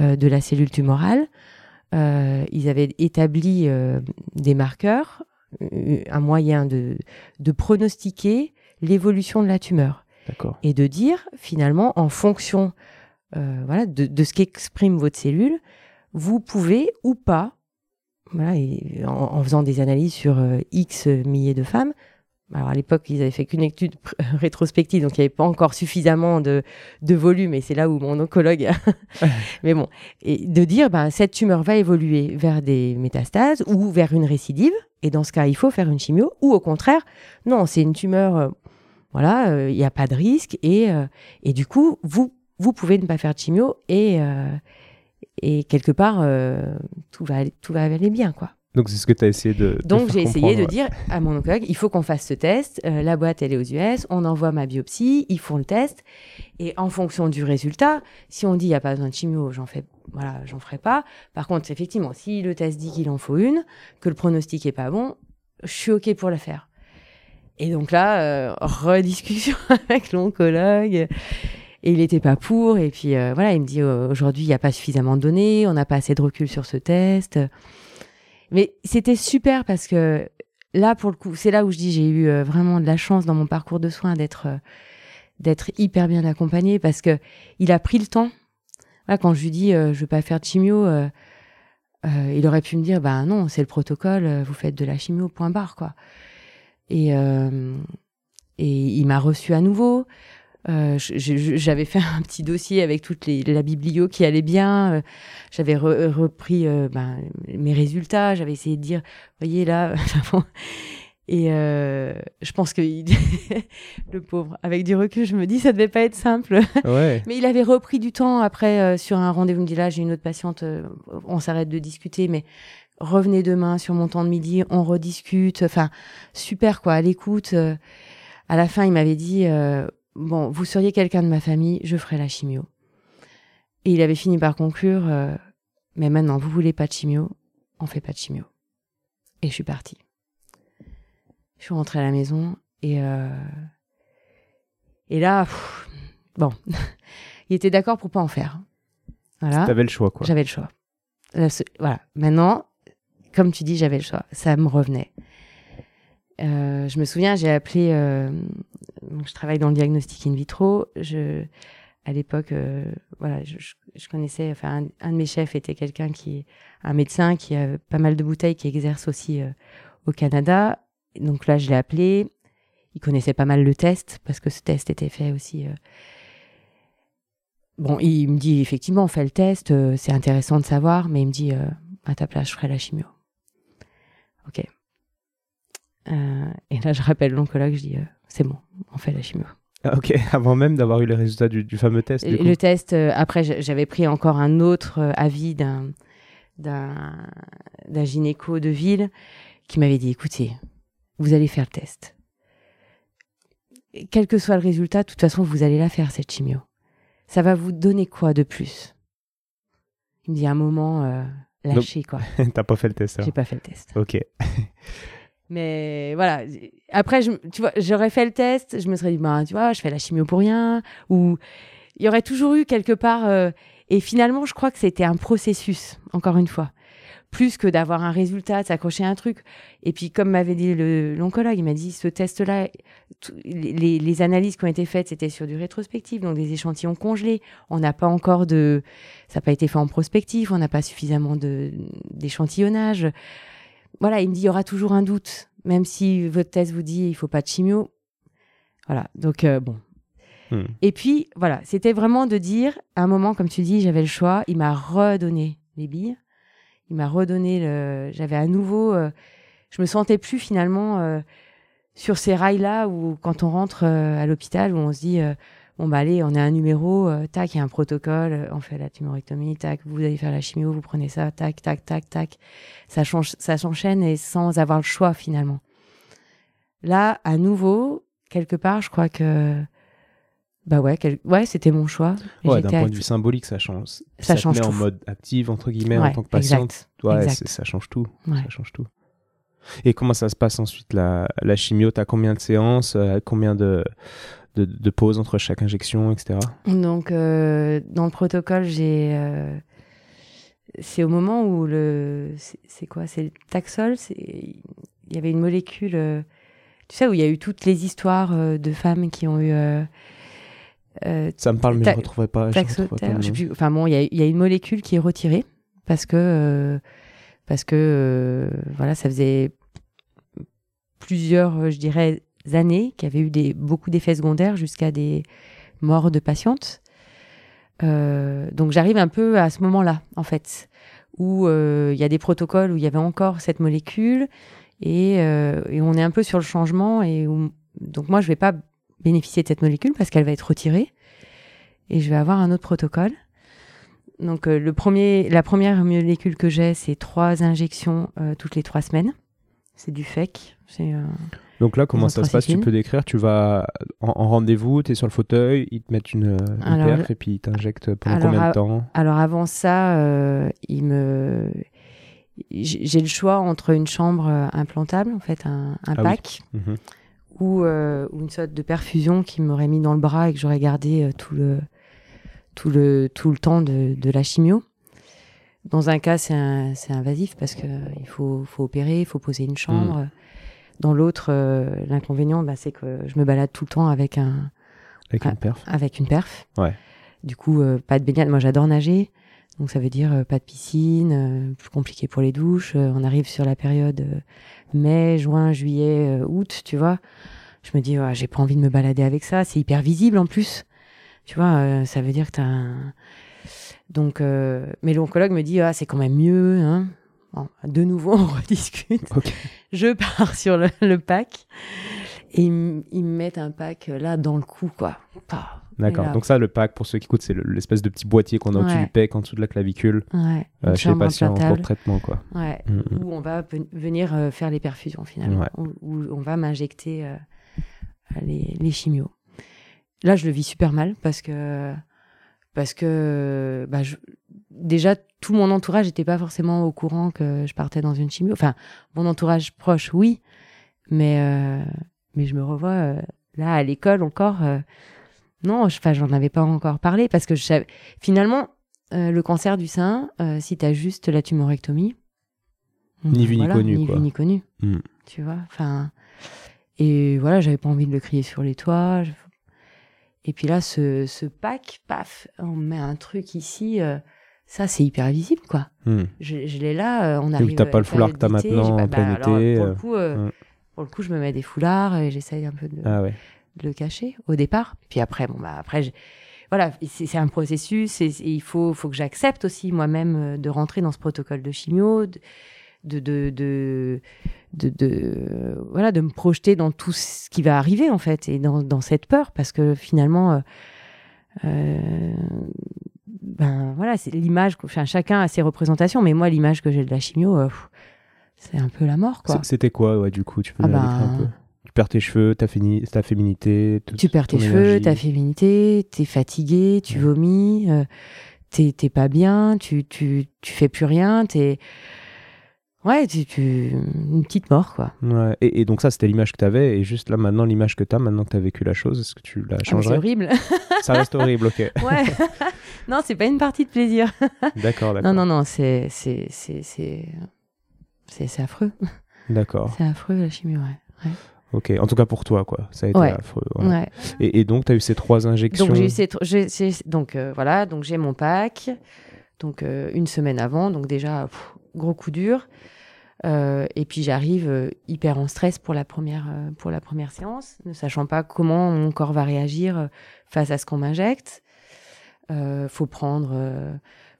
de la cellule tumorale, ils avaient établi des marqueurs, un moyen de, de pronostiquer l'évolution de la tumeur. Et de dire finalement, en fonction voilà, de, de ce qu'exprime votre cellule, vous pouvez ou pas voilà, et en, faisant des analyses sur euh, X milliers de femmes. Alors à l'époque, ils avaient fait qu'une étude (laughs) rétrospective, donc il n'y avait pas encore suffisamment de, de volume, et c'est là où mon oncologue. (laughs) Mais bon, et de dire, bah, cette tumeur va évoluer vers des métastases ou vers une récidive, et dans ce cas, il faut faire une chimio, ou au contraire, non, c'est une tumeur, euh, voilà, euh, il n'y a pas de risque, et, et du coup, vous, vous pouvez ne pas faire de chimio, et, et quelque part, euh, tout, va aller, tout va aller bien, quoi. Donc c'est ce que tu as essayé de. Donc j'ai essayé de dire à mon oncologue, il faut qu'on fasse ce test. Euh, la boîte elle est aux US, on envoie ma biopsie, ils font le test et en fonction du résultat, si on dit il y a pas besoin de chimio, j'en fais voilà, j'en ferai pas. Par contre effectivement, si le test dit qu'il en faut une, que le pronostic est pas bon, je suis ok pour la faire. Et donc là, euh, rediscussion (laughs) avec l'oncologue. Et il n'était pas pour. Et puis euh, voilà, il me dit aujourd'hui, il n'y a pas suffisamment de données, on n'a pas assez de recul sur ce test. Mais c'était super parce que là, pour le coup, c'est là où je dis j'ai eu euh, vraiment de la chance dans mon parcours de soins d'être d'être hyper bien accompagné parce que il a pris le temps. quand je lui dis je veux pas faire de chimio, il aurait pu me dire bah non, c'est le protocole, vous faites de la chimio point barre quoi. Et et il m'a reçu à nouveau. Euh, j'avais fait un petit dossier avec toute les, la biblio qui allait bien. Euh, j'avais repris euh, ben, mes résultats. J'avais essayé de dire, voyez là. (laughs) Et je pense que (laughs) le pauvre, avec du recul, je me dis ça devait pas être simple. (laughs) Ouais. mais il avait repris du temps après sur un rendez-vous. Il me dit là, j'ai une autre patiente, on s'arrête de discuter, mais revenez demain sur mon temps de midi, on rediscute. Enfin, super quoi, à l'écoute. à la fin, il m'avait dit bon, vous seriez quelqu'un de ma famille, je ferai la chimio. Et il avait fini par conclure, euh, mais maintenant, vous voulez pas de chimio, on fait pas de chimio. Et je suis partie. Je suis rentrée à la maison et euh, et là, bon, (laughs) il était d'accord pour pas en faire. Voilà. T'avais le choix, quoi. J'avais le choix. voilà. Maintenant, comme tu dis, j'avais le choix. Ça me revenait. Euh, je me souviens, j'ai appelé. Euh, je travaille dans le diagnostic in vitro. Je, à l'époque, euh, voilà, je, je, connaissais. Enfin, un, de mes chefs était quelqu'un qui, un médecin qui a pas mal de bouteilles, qui exerce aussi au Canada. Donc là, je l'ai appelé. Il connaissait pas mal le test parce que ce test était fait aussi. Bon, il me dit effectivement, on fait le test, c'est intéressant de savoir, mais il me dit à ta place, je ferai la chimio. Ok. Euh, et là, je rappelle l'oncologue, je dis, euh, c'est bon, on fait la chimio. Ah, ok, (laughs) avant même d'avoir eu les résultats du, fameux test. le test, euh, après, j'avais pris encore un autre avis d'un d'un gynéco de ville qui m'avait dit, écoutez, vous allez faire le test. Quel que soit le résultat, de toute façon, vous allez la faire, cette chimio. Ça va vous donner quoi de plus? Il me dit, un moment lâché, quoi. (laughs) T'as pas fait le test, J'ai pas fait le test. Ok. (laughs) Mais voilà. Après, je, tu vois, j'aurais fait le test, je me serais dit, bah, tu vois, je fais la chimio pour rien. Ou il y aurait toujours eu quelque part. Euh, et finalement, je crois que c'était un processus, encore une fois. plus que d'avoir un résultat, de s'accrocher à un truc. Et puis, comme m'avait dit l'oncologue, il m'a dit ce test-là, les, les, analyses qui ont été faites, c'était sur du rétrospectif, donc des échantillons congelés. On n'a pas encore de. Ça n'a pas été fait en prospectif, on n'a pas suffisamment d'échantillonnage. Voilà, il me dit il y aura toujours un doute, même si votre test vous dit il faut pas de chimio. Voilà, donc euh, bon, Hmm. Et puis, voilà, c'était vraiment de dire, à un moment, comme tu dis, j'avais le choix. Il m'a redonné les billes. Il m'a redonné le. J'avais à nouveau. Euh, je me sentais plus finalement euh, sur ces rails-là où, quand on rentre euh, à l'hôpital, où on se dit. Bon, bah allez, on a un numéro, tac, il y a un protocole, on fait la tumorectomie, tac, vous allez faire la chimio, vous prenez ça, tac, tac, tac, tac. Ça, change, ça s'enchaîne et sans avoir le choix finalement. Là, à nouveau, quelque part, je crois que bah ouais, ouais c'était mon choix. Ouais, d'un point de vue symbolique, ça change. Ça, ça change met en mode active, entre guillemets, en tant que patiente. Ouais, ça change tout. Ça change tout. Et comment ça se passe ensuite, la, la chimio? T'as combien de séances euh, Combien de, de, de, pauses entre chaque injection, etc. Donc, euh, dans le protocole, j'ai... Euh, c'est au moment où le... C'est quoi? C'est le taxol Il y avait une molécule... tu sais, où il y a eu toutes les histoires de femmes qui ont eu euh, ça me parle, mais je ne retrouverai pas. enfin bon, il y, a une molécule qui est retirée parce que euh, parce que euh, voilà, ça faisait plusieurs, je dirais, années qu'il y avait eu beaucoup d'effets secondaires jusqu'à des morts de patientes. donc j'arrive un peu à ce moment-là, en fait, où il y a des protocoles où il y avait encore cette molécule et, et, on est un peu sur le changement donc moi je vais pas bénéficier de cette molécule parce qu'elle va être retirée et je vais avoir un autre protocole. Donc euh, le premier, la première molécule que j'ai, c'est trois injections euh, toutes les trois semaines. C'est du FEC. Euh, Donc là, comment ça se passe? Tu peux décrire Tu vas en, rendez-vous, tu es sur le fauteuil, ils te mettent une, perf et puis ils t'injectent pendant combien de temps? Alors avant ça, il me j'ai le choix entre une chambre implantable, en fait, un, un ah pack, mhm. ou, ou, une sorte de perfusion qui m'aurait mis dans le bras et que j'aurais gardé tout le tout le, tout le temps de, de la chimio. Dans un cas, c'est invasif parce qu'il faut, faut opérer, il faut poser une chambre. Mm. Dans l'autre, euh, l'inconvénient, bah, c'est que je me balade tout le temps avec un. Avec une perf. Avec une perf. Ouais. Du coup, euh, pas de baignade. Moi, j'adore nager. Donc, ça veut dire euh, pas de piscine, plus compliqué pour les douches. on arrive sur la période mai, juin, juillet, août, tu vois. Je me dis, j'ai pas envie de me balader avec ça. C'est hyper visible en plus. Tu vois, ça veut dire que tu as un... Donc, mais l'oncologue me dit, ah, c'est quand même mieux. Hein. De nouveau, (laughs) on rediscute. Je pars sur le, pack. Et ils, me mettent un pack euh, là dans le cou, quoi. D'accord. Donc ça, le pack, pour ceux qui écoutent, c'est l'espèce de petit boîtier qu'on a au-dessus du pec, en dessous de la clavicule, ouais. chez les patients en cours de traitement, quoi. Ouais. Mm, mm. Où on va venir faire les perfusions finalement, où, on va m'injecter les, les chimios. Là, je le vis super mal parce que parce que bah, déjà tout mon entourage n'était pas forcément au courant que je partais dans une chimio. Enfin, mon entourage proche, oui, mais euh, mais je me revois euh, là à l'école encore. Euh, non, enfin, j'en avais pas encore parlé parce que je savais... finalement le cancer du sein, si tu as juste la tumorectomie, ni vu ni connu, ni vu ni connu, hmm. tu vois. Enfin, et voilà, j'avais pas envie de le crier sur les toits. Et puis là, ce, ce pack, paf, on met un truc ici. Euh, ça, c'est hyper visible, quoi. Hmm. Je, je l'ai là, euh, on arrive. Et t'as pas le foulard que t'as maintenant en plein été. Pour le, coup, euh, pour le coup, je me mets des foulards et j'essaye un peu de, ah ouais. de, le cacher au départ. Puis après, bon, bah, après, voilà, c'est un processus et, il faut, faut que j'accepte aussi moi-même de rentrer dans ce protocole de chimio, de, de, de, de, de, voilà, de me projeter dans tout ce qui va arriver, en fait, et dans, dans cette peur, parce que finalement, euh, euh ben voilà, c'est l'image, enfin, chacun a ses représentations, mais moi, l'image que j'ai de la chimio, euh, c'est un peu la mort, quoi. C'était quoi, ouais, du coup, tu peux ah un peu? Tu perds tes cheveux, ta, ta féminité. tu perds tes cheveux, ta féminité, t'es fatigué, tu vomis, t'es pas bien, tu, tu, tu fais plus rien, t'es Ouais, tu, tu- une petite mort, quoi. Ouais. Et, et donc ça, c'était l'image que tu avais. Et juste là, maintenant, l'image que tu as, maintenant que tu as vécu la chose, est-ce que tu la Ah, mais c'est changerais? horrible. Ça reste horrible, ok. (laughs) ouais. (laughs) non, c'est pas une partie de plaisir. (laughs) D'accord, d'accord. Non, non, non, c'est c'est c'est c'est c'est c'est affreux. D'accord, C'est affreux la chimio, ouais. ok. En tout cas pour toi, quoi. Ça a été Ouais. affreux. ouais. Ouais. Et, et donc, tu as eu ces trois injections. Donc j'ai eu ces donc euh, voilà, donc j'ai mon pack. Donc euh, une semaine avant, donc déjà pff, gros coup dur. Euh, et puis j'arrive euh, hyper en stress pour la première euh, pour la première séance, ne sachant pas comment mon corps va réagir euh, face à ce qu'on m'injecte. Euh, faut prendre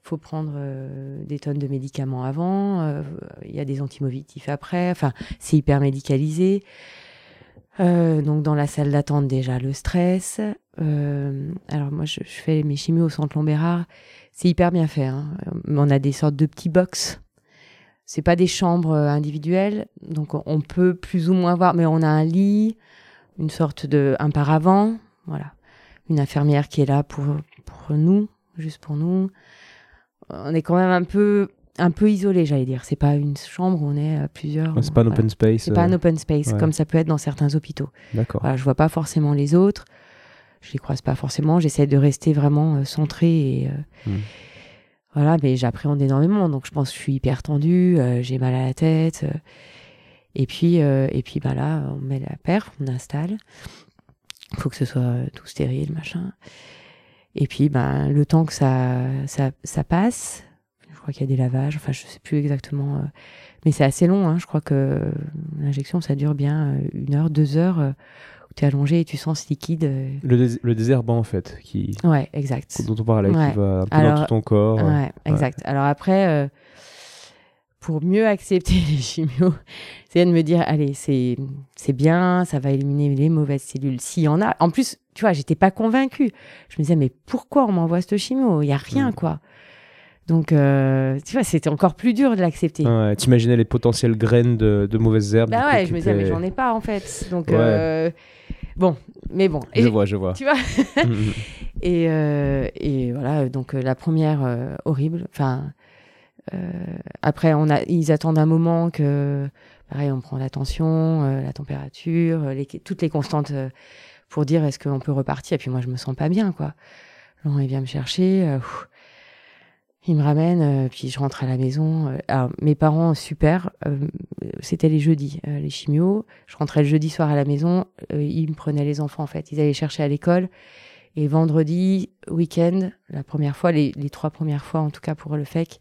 faut prendre euh, des tonnes de médicaments avant. Il y a des antimovitifs après. Enfin, c'est hyper médicalisé. Euh, donc dans la salle d'attente déjà le stress. Alors moi je, je fais mes chimios au centre Lombérard. C'est hyper bien fait. hein. On a des sortes de petits box. C'est pas des chambres euh, individuelles, donc on- peut plus ou moins voir, mais on a un lit, une sorte de un paravent, voilà, une infirmière qui est là pour pour nous, juste pour nous. On est quand même un peu un peu isolé, j'allais dire. C'est pas une chambre on est euh, plusieurs. C'est pas un voilà. open space. C'est pas un euh, open space comme ça peut être dans certains hôpitaux. D'accord. Voilà, je vois pas forcément les autres. Je les croise pas forcément. J'essaie de rester vraiment centrée et euh, Mm. Voilà, mais j'appréhende énormément. Donc je pense que je suis hyper tendue, euh, j'ai mal à la tête. euh, et puis euh, et puis bah là, on met la perf, on installe. Il faut que ce soit tout stérile, machin. Et puis ben le temps que ça ça, ça passe, je crois qu'il y a des lavages. Enfin, je sais plus exactement. mais c'est assez long, hein. je crois que l'injection, ça dure bien une heure, deux heures, tu es allongé et tu sens ce liquide. euh. Le, dés- le désherbant, en fait, qui, Ouais, exact. dont on parlait, Ouais. qui va un peu dans tout ton corps. Ouais, exact. Alors après, euh, pour mieux accepter (laughs) les chimios, c'est de me dire, allez, c'est bien, ça va éliminer les mauvaises cellules. S'il y en a. En plus, tu vois, j'étais pas convaincue. Je me disais, mais pourquoi on m'envoie ce chimio? Il y a rien, Mm. quoi. Donc, euh, tu vois, c'était encore plus dur de l'accepter. Ouais, T'imaginais les potentielles graines de, de mauvaises herbes. Bah ouais, je me disais, mais j'en ai pas en fait. Donc, Ouais. euh, bon, mais bon. Et, Je vois, je vois. Tu vois (laughs) (laughs) et, euh, et voilà, donc euh, la première euh, horrible. Enfin, euh, après, on a, ils attendent un moment que, pareil, on prend la tension, la température, les, toutes les constantes pour dire est-ce qu'on peut repartir. Et puis moi, je me sens pas bien, quoi. Il vient me chercher. pff, il me ramène, euh, puis je rentre à la maison. euh, alors, mes parents, super. euh, C'était les jeudis, les chimios. Je rentrais le jeudi soir à la maison. ils me prenaient les enfants, en fait. Ils allaient chercher à l'école. Et vendredi, week-end, la première fois, les, trois premières fois, en tout cas pour le FEC,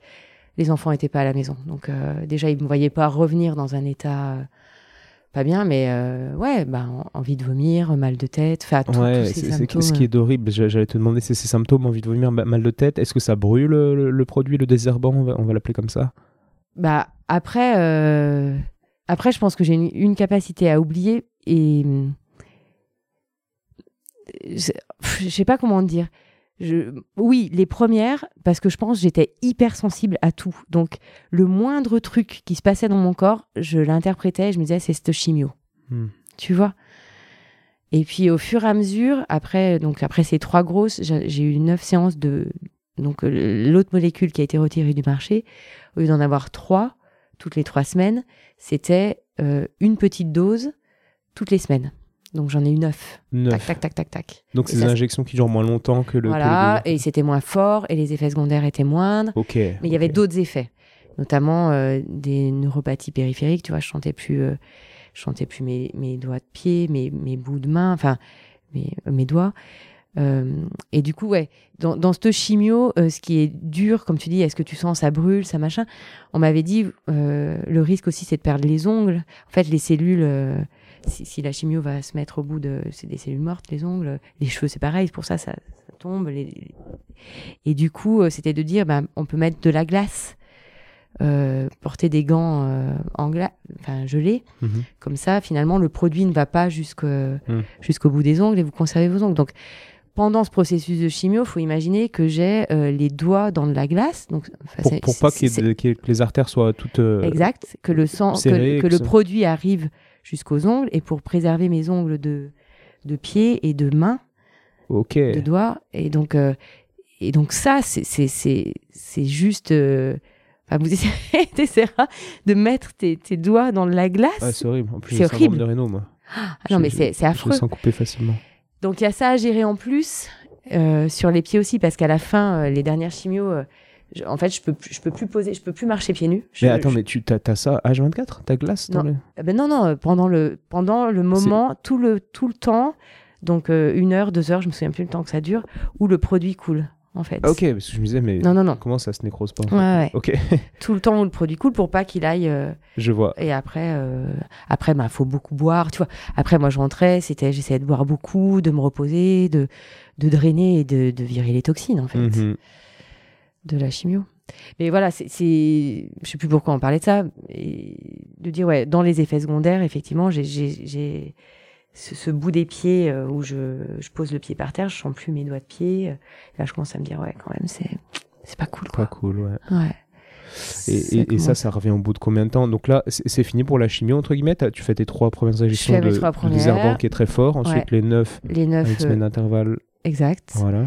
les enfants n'étaient pas à la maison. Donc, euh, déjà, ils ne me voyaient pas revenir dans un état pas bien, mais euh, ouais, bah, en- envie de vomir, mal de tête, enfin, tout- Ouais, tous ces symptômes. ce qui est horrible, j'a- j'allais te demander, c'est ces symptômes, envie de vomir, ma- mal de tête. Est-ce que ça brûle le, le produit, le désherbant, on va, l'appeler comme ça? Bah après, euh, après, je pense que j'ai une, une capacité à oublier et je sais pas comment dire. Je, oui, les premières, parce que je pense j'étais hyper sensible à tout. Donc, le moindre truc qui se passait dans mon corps, je l'interprétais et je me disais, c'est cette chimio. Hmm. Tu vois? Et puis, au fur et à mesure, après, donc, après ces trois grosses, j'ai j'ai eu neuf séances de. Donc, euh, l'autre molécule qui a été retirée du marché, au lieu d'en avoir trois, toutes les trois semaines, c'était euh, une petite dose toutes les semaines. Donc, j'en ai eu neuf. Neuf. Tac, tac, tac, tac, tac. Donc, c'est des injections qui durent moins longtemps que le. que voilà, le et c'était moins fort, et les effets secondaires étaient moindres. Ok. Mais il y avait d'autres effets, notamment euh, des neuropathies périphériques. Tu vois, je sentais plus, euh, je sentais plus mes, mes doigts de pied, mes, mes bouts de main, enfin mes, mes doigts. Euh, et du coup, ouais, dans, dans cette chimio, euh, ce qui est dur, comme tu dis, est-ce que tu sens ça brûle, ça machin On m'avait dit euh, le risque aussi, c'est de perdre les ongles. En fait, les cellules, si, si la chimio va se mettre au bout de, c'est des cellules mortes, les ongles, les cheveux, c'est pareil. Pour ça, ça, ça tombe. les- Et du coup, euh, c'était de dire, ben, on peut mettre de la glace, euh, porter des gants euh, en enfin gelés. Mhm. Comme ça, finalement, le produit ne va pas Mm. jusqu'au bout des ongles et vous conservez vos ongles. Donc, pendant ce processus de chimio, il faut imaginer que j'ai euh, les doigts dans de la glace. Donc, Pour, pas ait ait- que les artères soient toutes. Exact, que le sang, que, serré, que que le produit arrive jusqu'aux ongles et pour préserver mes ongles de, de pied et de main, de doigts. Et donc, euh, et donc ça, c'est- juste euh, Enfin, vous (laughs) essaieras de mettre tes, tes, doigts dans la glace. Ouais, c'est horrible. En plus, c'est horrible. de Raynaud, moi. Ah, non, mais c'est affreux. Je sens couper facilement. Donc, il y a ça à gérer en plus. Euh, sur les pieds aussi, parce qu'à la fin, euh, les dernières chimios, euh, je, en fait, je peux, je peux plus poser, je peux plus marcher pieds nus. Je, mais attends, je- mais tu as, ça H24 Ta glace dans Non. le- Eh ben non, non, euh, pendant le, pendant le moment, tout le, tout le temps, donc euh, une heure, deux heures, je me souviens plus le temps que ça dure, où le produit coule, en fait. Ah, ok, parce que je me disais, mais Non, non, non. comment ça se nécrose pas en fait Ouais, ouais. Ok, (laughs) Tout le temps où le produit coule pour pas qu'il aille. euh, je vois. et après, euh, après, bah, faut beaucoup boire, tu vois. Après, moi, je rentrais, c'était, j'essayais de boire beaucoup, de me reposer, de, de drainer et de, de virer les toxines, en fait, Mhm. De la chimio. Mais voilà, c'est, je sais plus pourquoi on parlait de ça, et de dire, ouais, dans les effets secondaires, effectivement, j'ai, j'ai, j'ai ce, ce bout des pieds euh, où je, je pose le pied par terre, je sens plus mes doigts de pied. euh, Là, je commence à me dire, ouais, quand même, c'est, c'est pas cool, Pas quoi. cool, ouais. Ouais. Et, Ça et- et ça, revient au bout de combien de temps? Donc là, c'est fini pour la chimio, entre guillemets? Tu fais tes trois premières injections de, trois de premières. désherbant qui est très fort, ensuite les neuf les à neuf, une semaine euh, d'intervalle. exact. Voilà.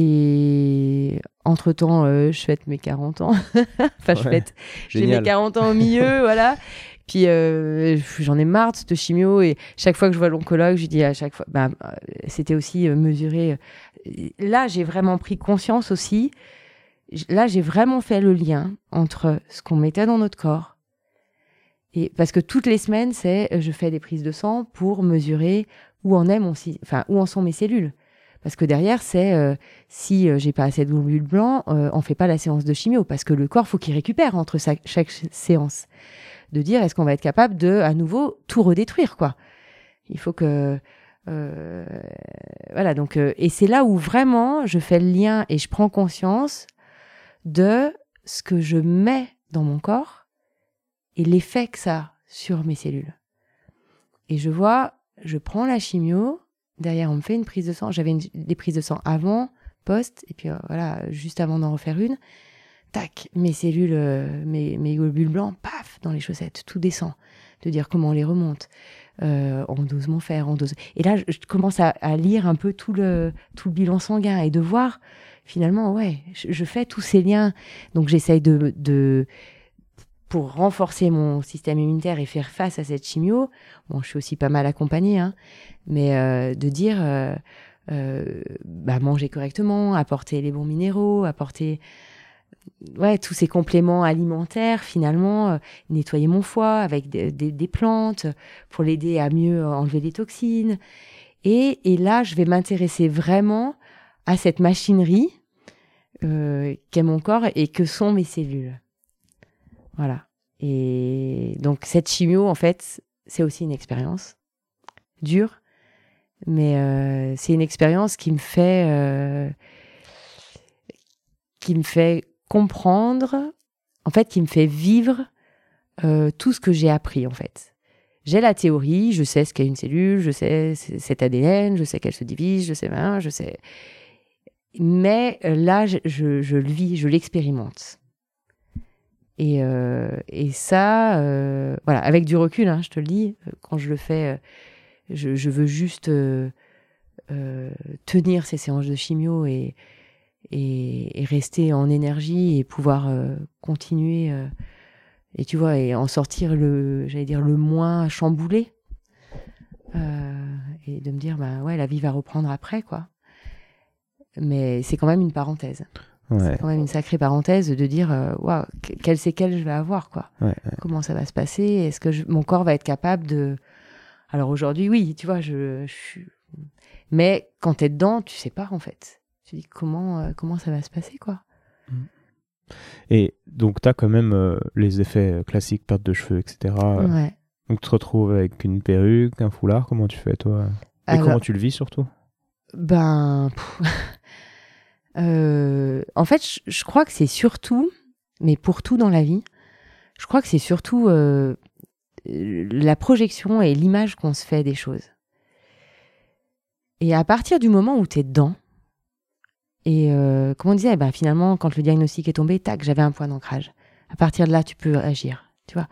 Et entre-temps, euh, je fête mes 40 ans. (laughs) enfin, je fête. J'ai mes Génial. 40 ans au milieu, (laughs) voilà. Puis euh, j'en ai marre de cette chimio et chaque fois que je vois l'oncologue, je dis à chaque fois, bah, euh, c'était aussi mesuré. Là, j'ai vraiment pris conscience aussi. Là, j'ai vraiment fait le lien entre ce qu'on mettait dans notre corps et parce que toutes les semaines, c'est je fais des prises de sang pour mesurer où en est mon, enfin où en sont mes cellules. Parce que derrière, c'est euh, si euh, j'ai pas assez de globules blancs, euh, on fait pas la séance de chimio parce que le corps faut qu'il récupère entre chaque ch- séance. De dire est-ce qu'on va être capable de à nouveau tout redétruire quoi. Il faut que euh, voilà donc euh, et c'est là où vraiment je fais le lien et je prends conscience de ce que je mets dans mon corps et l'effet que ça a sur mes cellules. Et je vois, je prends la chimio, derrière on me fait une prise de sang. J'avais des prises de sang avant, post, et puis euh, voilà, juste avant d'en refaire une. Tac, mes cellules, euh, mes, globules blancs, paf, dans les chaussettes, tout descend. De dire comment on les remonte. Euh, on dose mon fer, on dose. Et là, je, commence à, lire un peu tout le, tout le bilan sanguin et de voir, finalement, ouais, je, je fais tous ces liens. Donc j'essaye de, de, pour renforcer mon système immunitaire et faire face à cette chimio, bon, je suis aussi pas mal accompagnée, hein, mais euh, de dire, euh, euh, bah, manger correctement, apporter les bons minéraux, apporter ouais, tous ces compléments alimentaires, finalement, euh, nettoyer mon foie avec des, des- plantes pour l'aider à mieux enlever les toxines. Et, et là, je vais m'intéresser vraiment à cette machinerie euh, qu'est mon corps et que sont mes cellules. Voilà. Et donc, cette chimio, en fait, c'est aussi une expérience dure, mais euh, c'est une expérience qui me fait, euh, qui me fait comprendre, en fait, qui me fait vivre euh, tout ce que j'ai appris, en fait. J'ai la théorie, je sais ce qu'est une cellule, je sais cet ADN, je sais qu'elle se divise, je sais, hein, je sais. Mais là, je, je le vis, je l'expérimente. Et, euh, et ça, euh, voilà, avec du recul, hein, je te le dis, euh, quand je le fais, je, veux juste tenir ces séances de chimio et, et, et rester en énergie et pouvoir continuer. et tu vois, et en sortir le, j'allais dire, le moins chamboulé. Et de me dire, bah ouais, la vie va reprendre après, quoi. Mais c'est quand même une parenthèse. Ouais. C'est quand même une sacrée parenthèse de dire, euh, waouh, que- quelles séquelles je vais avoir, quoi. Ouais, Comment ça va se passer? Est-ce que je- mon corps va être capable de. Alors aujourd'hui, oui, tu vois, je, je suis. Mais quand t'es dedans, tu sais pas, en fait. Tu dis comment, euh, comment ça va se passer, quoi? Et donc, tu as quand même euh, les effets classiques, perte de cheveux, etc. Ouais. Donc, tu te retrouves avec une perruque, un foulard. Comment tu fais, toi? Et Alors- comment tu le vis, surtout? Ben, euh, en fait, je, crois que c'est surtout, mais pour tout dans la vie, je crois que c'est surtout euh, la projection et l'image qu'on se fait des choses. Et à partir du moment où tu es dedans, et euh, comme on disait, ben finalement, quand le diagnostic est tombé, tac, j'avais un point d'ancrage. À partir de là, tu peux agir, tu vois.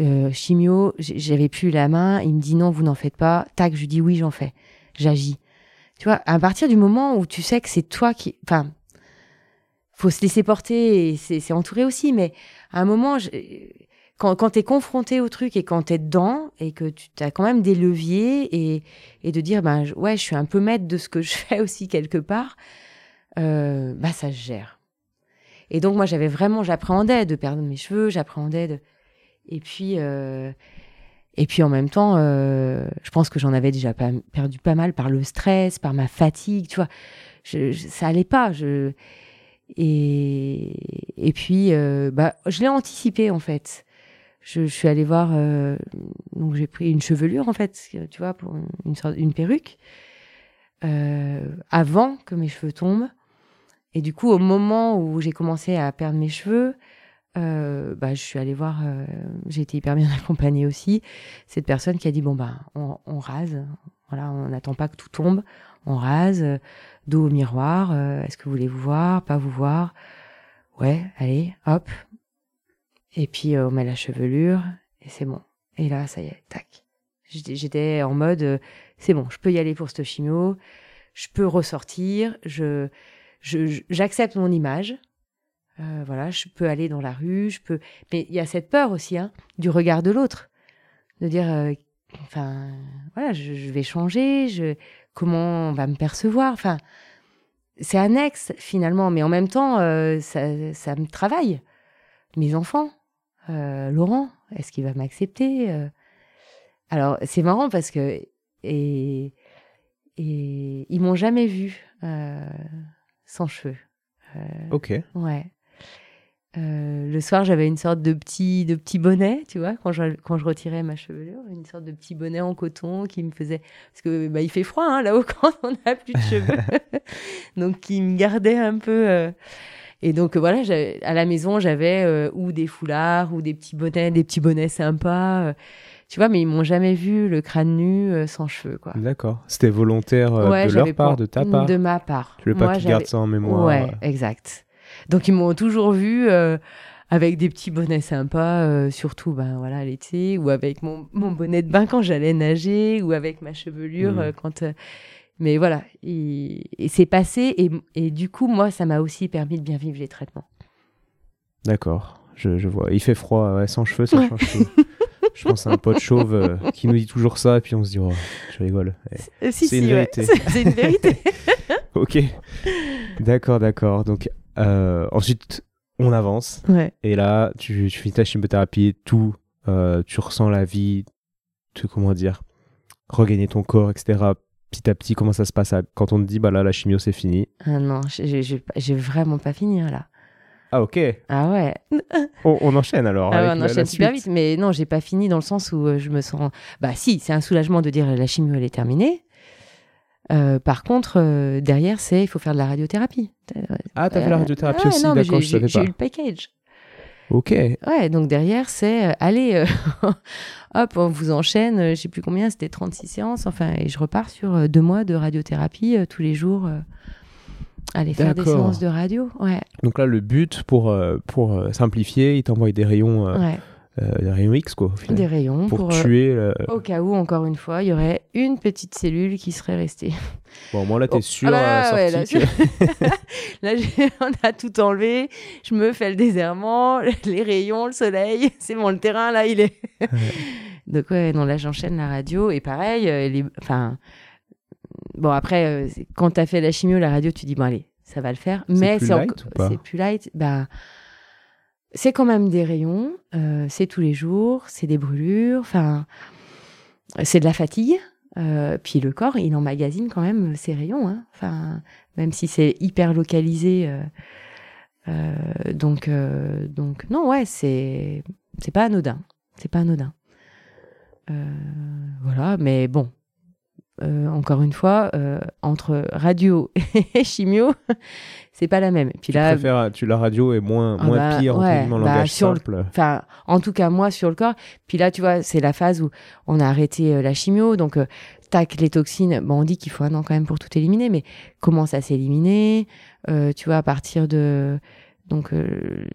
Euh, chimio, j'avais plus la main, il me dit non, vous n'en faites pas. Tac, je dis oui, j'en fais. J'agis. Tu vois, à partir du moment où tu sais que c'est toi qui. Enfin, faut se laisser porter et c'est entouré aussi. Mais à un moment, quand, tu es confronté au truc et quand tu es dedans et que tu as quand même des leviers et, et de dire, ben, ouais, je suis un peu maître de ce que (laughs) je fais aussi quelque part, euh, bah, ça se gère. Et donc, moi, j'avais vraiment, j'appréhendais de perdre mes cheveux, j'appréhendais de. Et puis, euh, et puis en même temps, euh, je pense que j'en avais déjà perdu pas mal par le stress, par ma fatigue, tu vois. Je, ça allait pas. Je... Et, puis, euh, bah, je l'ai anticipé en fait. Je, suis allée voir, euh, donc j'ai pris une chevelure en fait, tu vois, pour une, sorte, une perruque, avant que mes cheveux tombent. Et du coup, au moment où j'ai commencé à perdre mes cheveux, euh, bah, je suis allée voir, euh, j'ai été hyper bien (laughs) accompagnée aussi, cette personne qui a dit bon bah on, rase, voilà, on n'attend pas que tout tombe, on rase, euh, dos au miroir, euh, est-ce que vous voulez vous voir, pas vous voir, ouais, allez, hop, et puis on met la chevelure et c'est bon. Et là, ça y est, tac. J'étais en mode c'est bon, je peux y aller pour ce chimio, je peux ressortir, je j'accepte mon image, euh, voilà, je peux aller dans la rue, je peux. Mais il y a cette peur aussi, hein, du regard de l'autre, de dire, euh, enfin, voilà, je, vais changer, je, comment on va me percevoir, enfin, c'est annexe finalement, mais en même temps, euh, ça, ça, me travaille. Mes enfants, Laurent, est-ce qu'il va m'accepter Alors c'est marrant parce que et et ils m'ont jamais vu sans cheveux. ok. Ouais. Euh, le soir, j'avais une sorte de petit, de petit bonnet, tu vois, quand je, quand je retirais ma chevelure, une sorte de petit bonnet en coton qui me faisait. Parce que bah, il fait froid hein, là-haut (laughs) quand on n'a plus de cheveux. (laughs) donc, qui me gardait un peu. Euh. Et donc, voilà, à la maison, j'avais euh, ou des foulards, ou des petits bonnets, des petits bonnets sympas. tu vois, mais ils m'ont jamais vu le crâne nu sans cheveux, quoi. D'accord. C'était volontaire de leur part, de ta part? De ma part. Tu veux pas qu'ils gardent ça en mémoire Ouais, exact. Donc ils m'ont toujours vu euh, avec des petits bonnets sympas, euh, surtout ben voilà l'été, ou avec mon, mon, bonnet de bain quand j'allais nager, ou avec ma chevelure mmh. euh, quand. mais voilà, et, c'est passé, et, et, du coup moi ça m'a aussi permis de bien vivre les traitements. D'accord, je, je, vois. Il fait froid, sans cheveux ça change tout. je pense à un pote chauve qui nous dit toujours ça, et puis on se dit, oh, je rigole. (laughs) c'est une, vérité. C'est une vérité. ok. D'accord, d'accord. Donc, ensuite, on avance. Et là, tu, tu finis ta chimiothérapie, tout, euh, tu ressens la vie, tu, comment dire, regagner ton corps, etc. Petit à petit, comment ça se passe? Quand on te dit, bah là, la chimio, c'est fini Ah non, j'ai vraiment pas fini hein, là. Ah ok. Ah ouais. (laughs) on, enchaîne alors. Ah on enchaîne super vite, mais non, j'ai pas fini dans le sens où euh, je me sens. Bah si, c'est un soulagement de dire la chimio elle est terminée. Euh, par contre, euh, derrière, c'est il faut faire de la radiothérapie. Ah, t'as fait la radiothérapie aussi, d'accord, je savais pas. J'ai eu le package. Ok. Ouais, donc derrière, c'est euh, allez, (laughs) hop, on vous enchaîne, je sais plus combien, c'était 36 séances, enfin, et je repars sur deux mois de radiothérapie tous les jours. aller faire des séances de radio. Ouais. Donc là, le but, pour, pour simplifier, il t'envoie des rayons. Ouais euh, des rayons X, quoi. Des rayons pour, euh, tuer. Au cas où, encore une fois, il y aurait une petite cellule qui serait restée. Bon, moi là, t'es oh. sûr ah bah, là, (laughs) là, on a tout enlevé. Je me fais le désherment, (laughs) les rayons, le soleil. (laughs) C'est bon, le terrain, là, il est. Donc, ouais, non, là, j'enchaîne la radio. Et pareil, euh, les... enfin. Bon, après, quand t'as fait la chimio, la radio, tu dis, bon, allez, ça va le faire. Mais c'est plus light. Bah c'est quand même des rayons, euh, c'est tous les jours, c'est des brûlures, enfin, c'est de la fatigue. Euh, puis le corps, il emmagasine quand même ses rayons, hein. même si c'est hyper localisé. Euh, donc, donc non, ouais, c'est c'est pas anodin, c'est pas anodin. voilà, mais bon, euh, encore une fois, euh, entre radio (laughs) et chimio, (laughs) c'est pas la même. puis tu là, préfères, tu, la radio est moins, ah moins bah, pire, en bah, langage simple. Enfin, en tout cas, moi, sur le corps. Puis là, tu vois, c'est la phase où on a arrêté euh, la chimio, donc tac, les toxines. Bon, on dit qu'il faut un an quand même pour tout éliminer, mais comment ça s'éliminer Tu vois, à partir de donc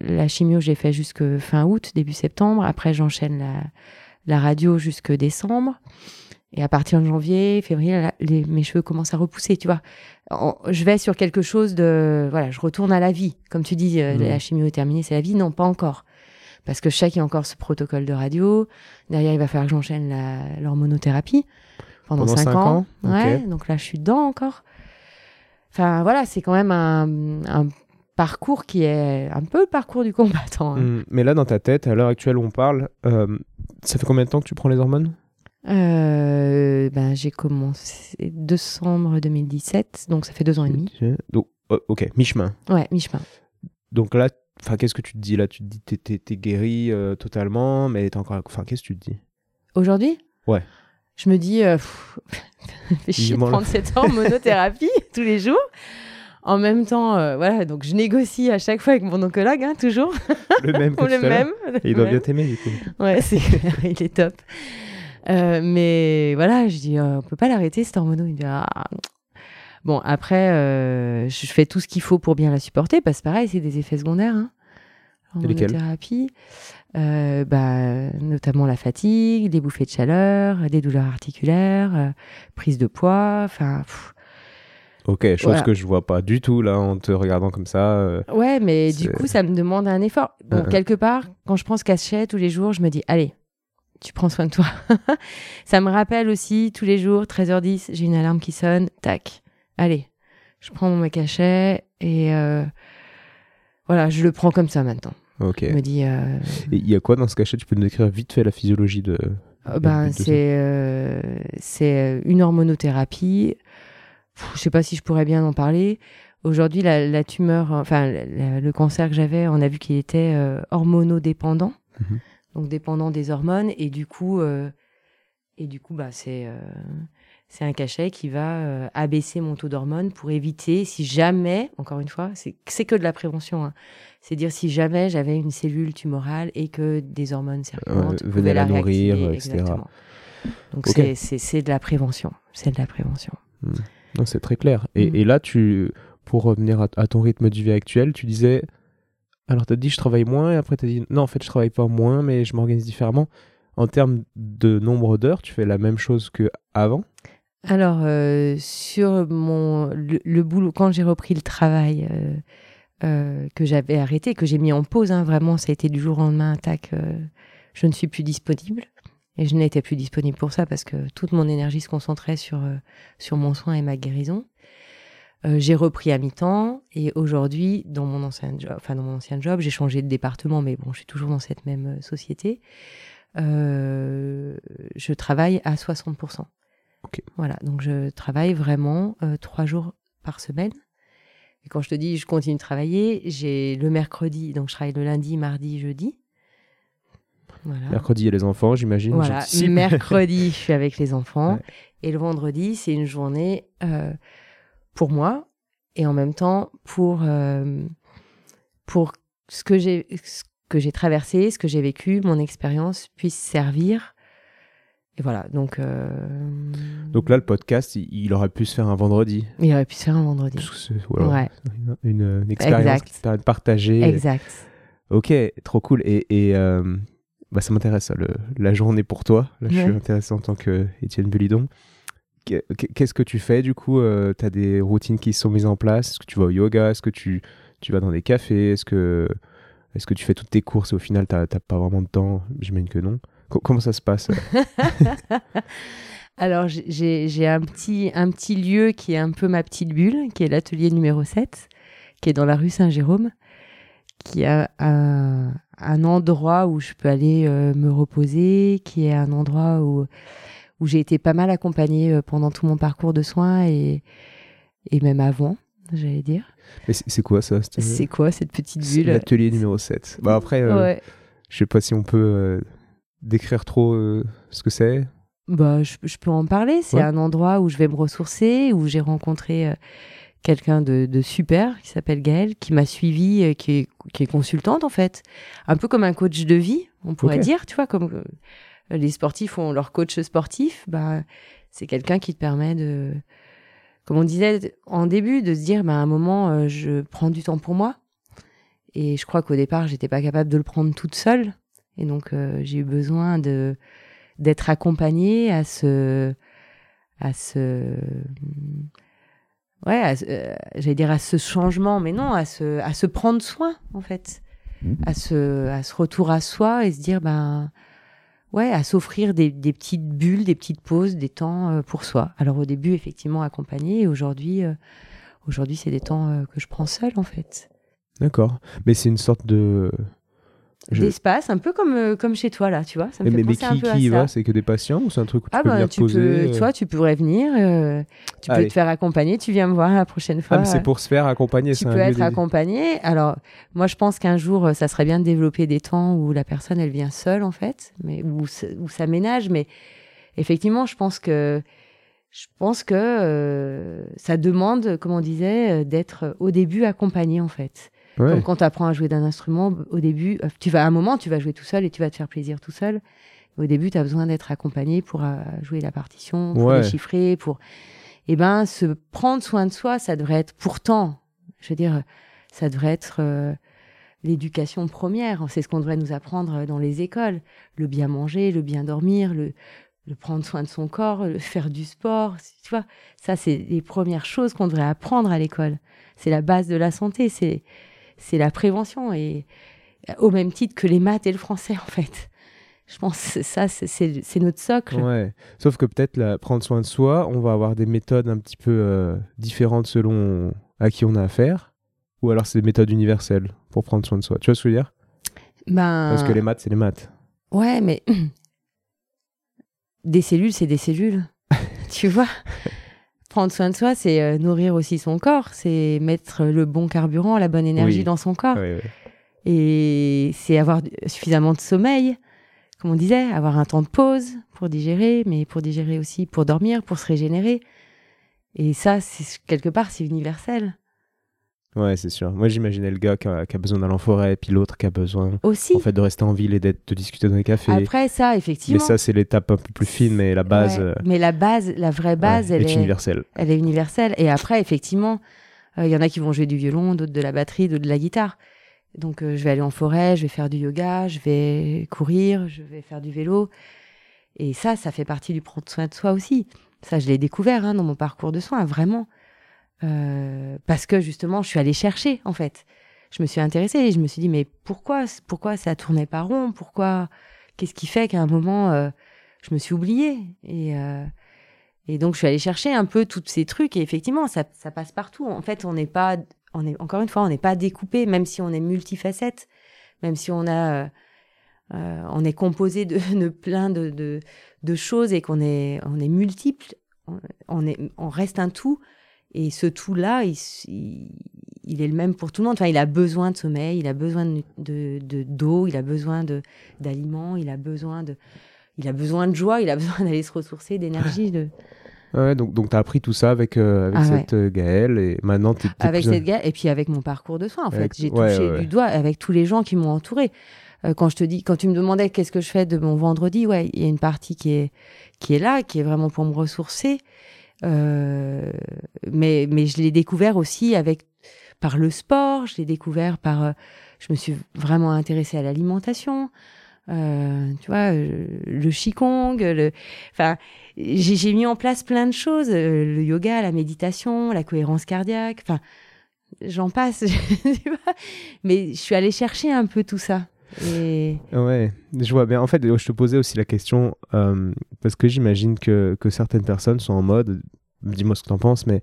la chimio, j'ai fait jusque fin août, début septembre. Après, j'enchaîne la, la radio jusque décembre. Et à partir de janvier, février, les, mes cheveux commencent à repousser, tu vois. En- je vais sur quelque chose de... Voilà, je retourne à la vie. Comme tu dis, euh, Mhm. la chimio est terminée, c'est la vie. Non, pas encore. Parce que je sais qu'il y a encore ce protocole de radio. Derrière, il va falloir que j'enchaîne l'hormonothérapie pendant, Pendant 5 cinq ans. ans? Ouais, donc là, je suis dedans encore. Enfin, voilà, c'est quand même un, un parcours qui est un peu le parcours du combattant. hein. Hmm, Mais là, dans ta tête, à l'heure actuelle où on parle, euh, ça fait combien de temps que tu prends les hormones? Euh, ben, j'ai commencé décembre 2017, donc ça fait deux ans et demi. Donc, oh, ok, mi-chemin. Ouais, mi-chemin. Donc là, qu'est-ce que tu te dis là? Tu te dis t'es, t'es, t'es guéri euh, totalement, mais t'es encore. Enfin, qu'est-ce que tu te dis? Aujourd'hui? Ouais. Je me dis, euh, pff, (laughs) fait chier de prendre cette hormonothérapie (laughs) tous les jours. En même temps, euh, voilà, donc je négocie à chaque fois avec mon oncologue, hein, toujours. Le même que (laughs) le même. Et il doit même. bien t'aimer du coup. Ouais, c'est clair, il est top. Euh, mais voilà, je dis, euh, on peut pas l'arrêter, cette hormono. Il me dit, ah. (tsk) Bon, après, euh, je fais tout ce qu'il faut pour bien la supporter, parce que pareil, c'est des effets secondaires. Hein. Lesquels? Hormonothérapie, euh, bah, notamment la fatigue, des bouffées de chaleur, des douleurs articulaires, prise de poids, enfin... Ok, chose Voilà. que je vois pas du tout là en te regardant comme ça. euh, Ouais, mais du coup, ça me demande un effort. Bon, Uh-uh. quelque part, quand je prends ce cachet tous les jours, je me dis, allez, tu prends soin de toi. (laughs) ça me rappelle aussi, tous les jours, 13h10, j'ai une alarme qui sonne, tac, allez, je prends mon cachet et euh, voilà, je le prends comme ça maintenant. Ok. Je me dis, euh, Et il y a quoi dans ce cachet? Tu peux nous décrire vite fait la physiologie de. euh, ben, c'est euh, c'est une hormonothérapie. Pff, Je sais pas si je pourrais bien en parler. Aujourd'hui, la, la tumeur, enfin la- la- le cancer que j'avais, on a vu qu'il était hormonodépendant, Mhm. Donc dépendant des hormones, et du coup, euh, et du coup, bah c'est euh, c'est un cachet qui va euh, abaisser mon taux d'hormones pour éviter, si jamais, encore une fois, c'est c'est que de la prévention, hein. c'est dire si jamais j'avais une cellule tumorale et que des hormones circulantes venait la la nourrir, etc. exactement. Donc c'est- de la prévention, c'est de la prévention. Non, c'est très clair. Et, Mm. et là, tu, pour revenir à, à ton rythme de vie actuel, tu disais. Alors, tu as dit je travaille moins, et après, tu as dit non, en fait, je travaille pas moins, mais je m'organise différemment. En termes de nombre d'heures, tu fais la même chose que avant? Alors, euh, sur mon, le, boulot, quand j'ai repris le travail euh, euh, que j'avais arrêté, que j'ai mis en pause, hein, vraiment, ça a été du jour au lendemain, tac, je ne suis plus disponible. Et je n'étais plus disponible pour ça parce que toute mon énergie se concentrait sur, sur mon soin et ma guérison. Euh, j'ai repris à mi-temps et aujourd'hui, dans mon ancien job, enfin dans mon ancien job, j'ai changé de département, mais bon, je suis toujours dans cette même euh, société. Euh, je travaille à 60%. Ok. Voilà, donc je travaille vraiment euh, trois jours par semaine. Et quand je te dis je continue de travailler, j'ai le mercredi, donc je travaille le lundi, mardi, jeudi. Voilà. Mercredi, il y a les enfants, j'imagine. Voilà, mercredi, (laughs) je suis avec les enfants. Ouais. Et le vendredi, c'est une journée pour moi et en même temps pour, euh, pour ce que j'ai que j'ai traversé, ce que j'ai vécu, mon expérience puisse servir. Et voilà, donc. euh, Donc là, le podcast, il, il aurait pu se faire un vendredi. il aurait pu se faire un vendredi. Voilà, Ouais. une, une- une expérience qui te permet de partager. Exact. Ok, trop cool. Et, et, euh, bah, ça m'intéresse, la journée pour toi. Là, je suis intéressé en tant que Étienne Bulidon. Qu'est- Qu'est-ce que tu fais du coup Tu as des routines qui sont mises en place? Est-ce que tu vas au yoga? Est-ce que tu, tu vas dans des cafés? Est-ce que, est que tu fais toutes tes courses et au final, tu n'as pas vraiment de temps? J'imagine que non. Co- comment ça se passe? (laughs) (laughs) Alors, j'ai un petit, un petit lieu qui est un peu ma petite bulle, qui est l'atelier numéro 7, qui est dans la rue Saint-Jérôme, qui a un, un endroit où je peux aller euh, me reposer, qui est un endroit où, où j'ai été pas mal accompagnée euh, pendant tout mon parcours de soins et, et même avant, j'allais dire. Mais c'est quoi ça cette- C'est quoi cette petite bulle? L'atelier numéro 7. Bah, après, euh, Ouais. je sais pas si on peut euh, décrire trop euh, ce que c'est. Bah, je, je peux en parler. C'est Ouais. un endroit où je vais me ressourcer, où j'ai rencontré euh, quelqu'un de, de super qui s'appelle Gaëlle, qui m'a suivi, euh, qui, est, qui est consultante en fait. Un peu comme un coach de vie, on pourrait dire, tu vois, comme euh, les sportifs ont leur coach sportif. Bah, c'est quelqu'un qui te permet de, comme on disait en début, de se dire, bah, à un moment, euh, je prends du temps pour moi. Et je crois qu'au départ, j'étais pas capable de le prendre toute seule. Et donc, euh, j'ai eu besoin de d'être accompagnée à ce à ce ouais, euh, j'allais dire à ce changement, mais non, à se, à se prendre soin, en fait. Mhm. À, ce, à ce retour à soi et se dire, ben, ouais, à s'offrir des, petites bulles, des petites pauses, des temps euh, pour soi. Alors au début, effectivement, accompagné, et aujourd'hui, euh, aujourd'hui, c'est des temps euh, que je prends seule, en fait. D'accord. Mais c'est une sorte de. Je- D'espace, un peu comme, euh, comme chez toi, là, tu vois. Ça me Mais, fait mais, mais penser un qui, peu qui y va C'est que des patients ou c'est un truc où tu Ah peux ben, venir tu poser peux, euh, tu vois, tu pourrais venir, euh, tu peux te faire accompagner, tu viens me voir la prochaine fois. Ah, mais c'est pour se faire accompagner. tu peux un être accompagné. Alors, moi, je pense qu'un jour, ça serait bien de développer des temps où la personne, elle vient seule, en fait, mais où, ça- où ça ménage. Mais effectivement, je pense que je pense que ça demande, comme on disait, d'être au début accompagné, en fait. Ouais. Comme quand tu apprends à jouer d'un instrument, au début, euh, tu vas à un moment, tu vas jouer tout seul et tu vas te faire plaisir tout seul. Au début, tu as besoin d'être accompagné pour euh, jouer la partition, pour Ouais. déchiffrer, pour. Eh ben, se prendre soin de soi, ça devrait être pourtant, je veux dire, ça devrait être euh, l'éducation première. C'est ce qu'on devrait nous apprendre dans les écoles. Le bien manger, le bien dormir, le, le prendre soin de son corps, le faire du sport. Tu vois, ça, c'est les premières choses qu'on devrait apprendre à l'école. C'est la base de la santé, c'est, c'est la prévention. Et au même titre que les maths et le français, en fait. Je pense que ça, c'est, notre socle. Ouais. Sauf que peut-être prendre soin de soi, on va avoir des méthodes un petit peu euh, différentes selon à qui on a affaire. Ou alors c'est des méthodes universelles pour prendre soin de soi. Tu vois ce que je veux dire? Ben, Parce que les maths, c'est les maths. Ouais, mais (clears throat) des cellules, c'est des cellules. (laughs) tu vois? Prendre soin de soi, c'est euh, nourrir aussi son corps, c'est mettre le bon carburant, la bonne énergie Oui. dans son corps. Et c'est avoir suffisamment de sommeil, comme on disait, avoir un temps de pause pour digérer, mais pour digérer aussi, pour dormir, pour se régénérer. Et ça, c'est quelque part, c'est universel. Ouais, c'est sûr. Moi, j'imaginais le gars qui a, qui a besoin d'aller en forêt, puis l'autre qui a besoin Aussi. en fait, de rester en ville et d'être, de discuter dans les cafés. Après ça, mais effectivement. ça, c'est l'étape un peu plus fine, mais la base Ouais. euh, Mais la base, la vraie base, ouais, elle est est, universelle. elle est universelle. Et après, effectivement, euh, il y en a qui vont jouer du violon, d'autres de la batterie, d'autres de la guitare. Donc, euh, je vais aller en forêt, je vais faire du yoga, je vais courir, je vais faire du vélo. Et ça, ça fait partie du prendre soin de soi aussi. Ça, je l'ai découvert hein, dans mon parcours de soins, vraiment. Euh, parce que justement, je suis allée chercher, en fait. Je me suis intéressée et je me suis dit, mais pourquoi, pourquoi ça tournait pas rond? Pourquoi Qu'est-ce qui fait qu'à un moment, euh, je me suis oubliée? Et, euh, et donc, je suis allée chercher un peu tous ces trucs. Et effectivement, ça, passe partout. En fait, on n'est pas, on est, encore une fois, on n'est pas découpé, même si on est multifacette, même si on a, on est composé de, (laughs) plein de, de, choses et qu'on est, on est multiple. On est, on reste un tout. Et ce tout-là, il, il, est le même pour tout le monde. Enfin, il a besoin de sommeil, il a besoin de de- de- d'eau, il a besoin d'aliments, il a besoin de, il a besoin de joie, il a (laughs) besoin d'aller se ressourcer, d'énergie. De... (laughs) Ouais, donc, donc tu as appris tout ça avec, euh, avec Ah ouais. cette euh, Gaëlle et maintenant tu avec cette gars et puis avec mon parcours de soins en Avec- fait j'ai ouais, touché du doigt avec tous les gens qui m'ont entouré Euh, quand je te dis quand tu me demandais qu'est-ce que je fais de mon vendredi ouais il y a une partie qui est qui est là qui est vraiment pour me ressourcer Euh, mais mais je l'ai découvert aussi avec par le sport. Je l'ai découvert par euh, je me suis vraiment intéressée à l'alimentation. Euh, tu vois le qigong enfin j'ai mis en place plein de choses le yoga la méditation la cohérence cardiaque. Enfin j'en passe (laughs) mais je suis allée chercher un peu tout ça et Ouais, je vois bien. En fait, je te posais aussi la question euh, parce que j'imagine que, que certaines personnes sont en mode, dis-moi ce que t'en penses, mais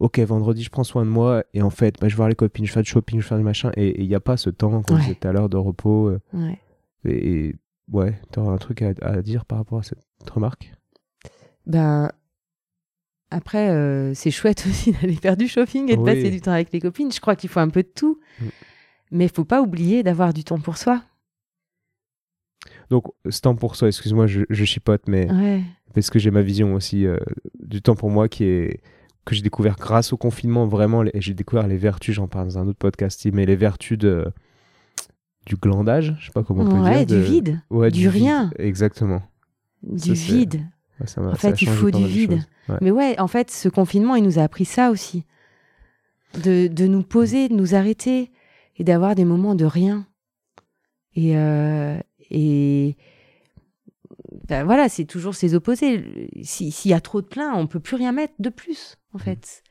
ok, vendredi, je prends soin de moi et en fait, bah, je vais voir les copines, je fais du shopping, je fais du machin et il n'y a pas ce temps, comme Ouais. tout à l'heure, de repos. euh, ouais et, et ouais, t'auras un truc à, à dire par rapport à cette remarque? Ben après euh, c'est chouette (laughs) aussi d'aller faire du shopping et de Oui. passer du temps avec les copines je crois qu'il faut un peu de tout Mm. mais il faut pas oublier d'avoir du temps pour soi Donc, ce temps pour soi, excuse-moi, je, je chipote, mais ouais parce que j'ai ma vision aussi euh, du temps pour moi qui est que j'ai découvert grâce au confinement vraiment les- et j'ai découvert les vertus j'en parle dans un autre podcast mais les vertus de du glandage je sais pas comment on peut ouais dire du de- vide ouais, du vide. rien. exactement du c'est- vide Ouais, ça En ça fait, il faut du vide. Mais ouais, en fait, ce confinement, il nous a appris ça aussi. De, de nous poser, de nous arrêter et d'avoir des moments de rien. Et, euh, et bah, voilà, c'est toujours ces opposés. S'il y a trop de plein, on peut plus rien mettre de plus, en fait.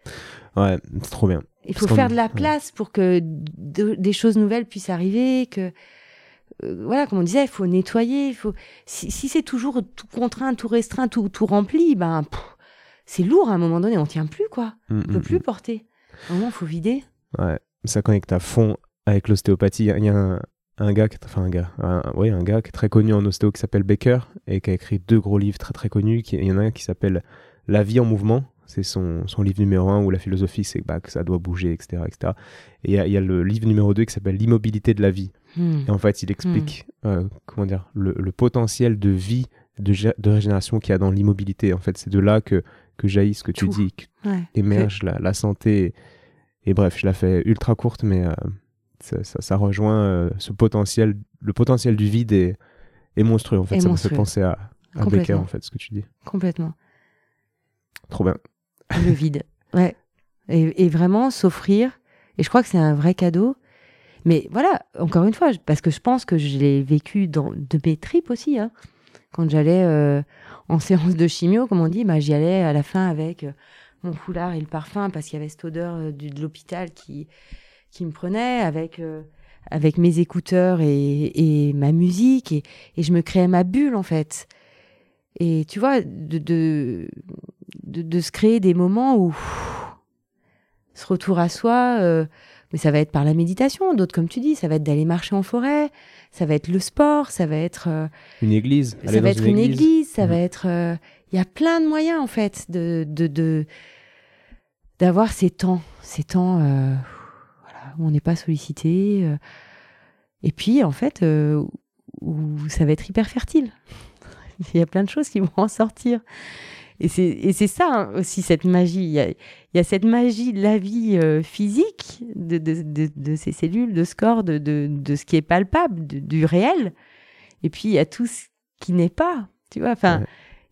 Ouais, c'est trop bien. Il faut faire de la place pour que des choses nouvelles puissent arriver, que euh, voilà, comme on disait, il faut nettoyer. Il faut si, c'est toujours tout contraint, tout restreint, tout, tout rempli, ben c'est lourd à un moment donné. On tient plus quoi. Mm, on peut mm, plus mm. porter. À un moment, il faut vider. Ouais, ça connecte à fond avec l'ostéopathie. Il y a un, un gars, enfin un gars, oui, un gars qui est très connu en ostéo qui s'appelle Baker et qui a écrit deux gros livres très très connus. Il y en a un qui s'appelle La vie en mouvement. C'est son, son, livre numéro un où la philosophie c'est bah, que ça doit bouger, etc. etc. Et il y, a le livre numéro 2 qui s'appelle L'immobilité de la vie. Hmm. Et en fait, il explique hmm. euh, comment dire, le, le, potentiel de vie, de, de régénération qu'il y a dans l'immobilité. En fait, c'est de là que, que jaillit ce que tu dis, émerge la, la, santé. Et, bref, je la fais ultra courte, mais euh, ça, rejoint euh, ce potentiel. Le potentiel du vide est, est monstrueux, en fait. ça me fait penser à, à Becker, en fait, ce que tu dis. Complètement. Trop bien. Le vide, ouais. Et, et vraiment s'offrir. Et je crois que c'est un vrai cadeau. Mais voilà, encore une fois, parce que je pense que je l'ai vécu dans de mes tripes aussi. Hein. Quand j'allais euh, en séance de chimio, comme on dit, bah, j'y allais à la fin avec euh, mon foulard et le parfum parce qu'il y avait cette odeur de l'hôpital qui, qui me prenait avec euh, avec mes écouteurs et, et ma musique et, et, je me créais ma bulle en fait. Et tu vois, de, de, de, se créer des moments où ce retour à soi, euh, mais ça va être par la méditation, d'autres comme tu dis, ça va être d'aller marcher en forêt, ça va être le sport, ça va être euh, une église, ça va être une église, ça va mmh. être, il y a plein de moyens en fait de de d'avoir ces temps, ces temps où on n'est pas sollicité. Euh, et puis, en fait, euh, où ça va être hyper fertile. (laughs) Il y a plein de choses qui vont en sortir. Et c'est ça hein, aussi, cette magie. Il y, a, il y, a, cette magie de la vie euh, physique, de, de, de, ces cellules, de ce corps, de, de, ce qui est palpable, du réel. Et puis, il y a tout ce qui n'est pas. Tu vois, enfin,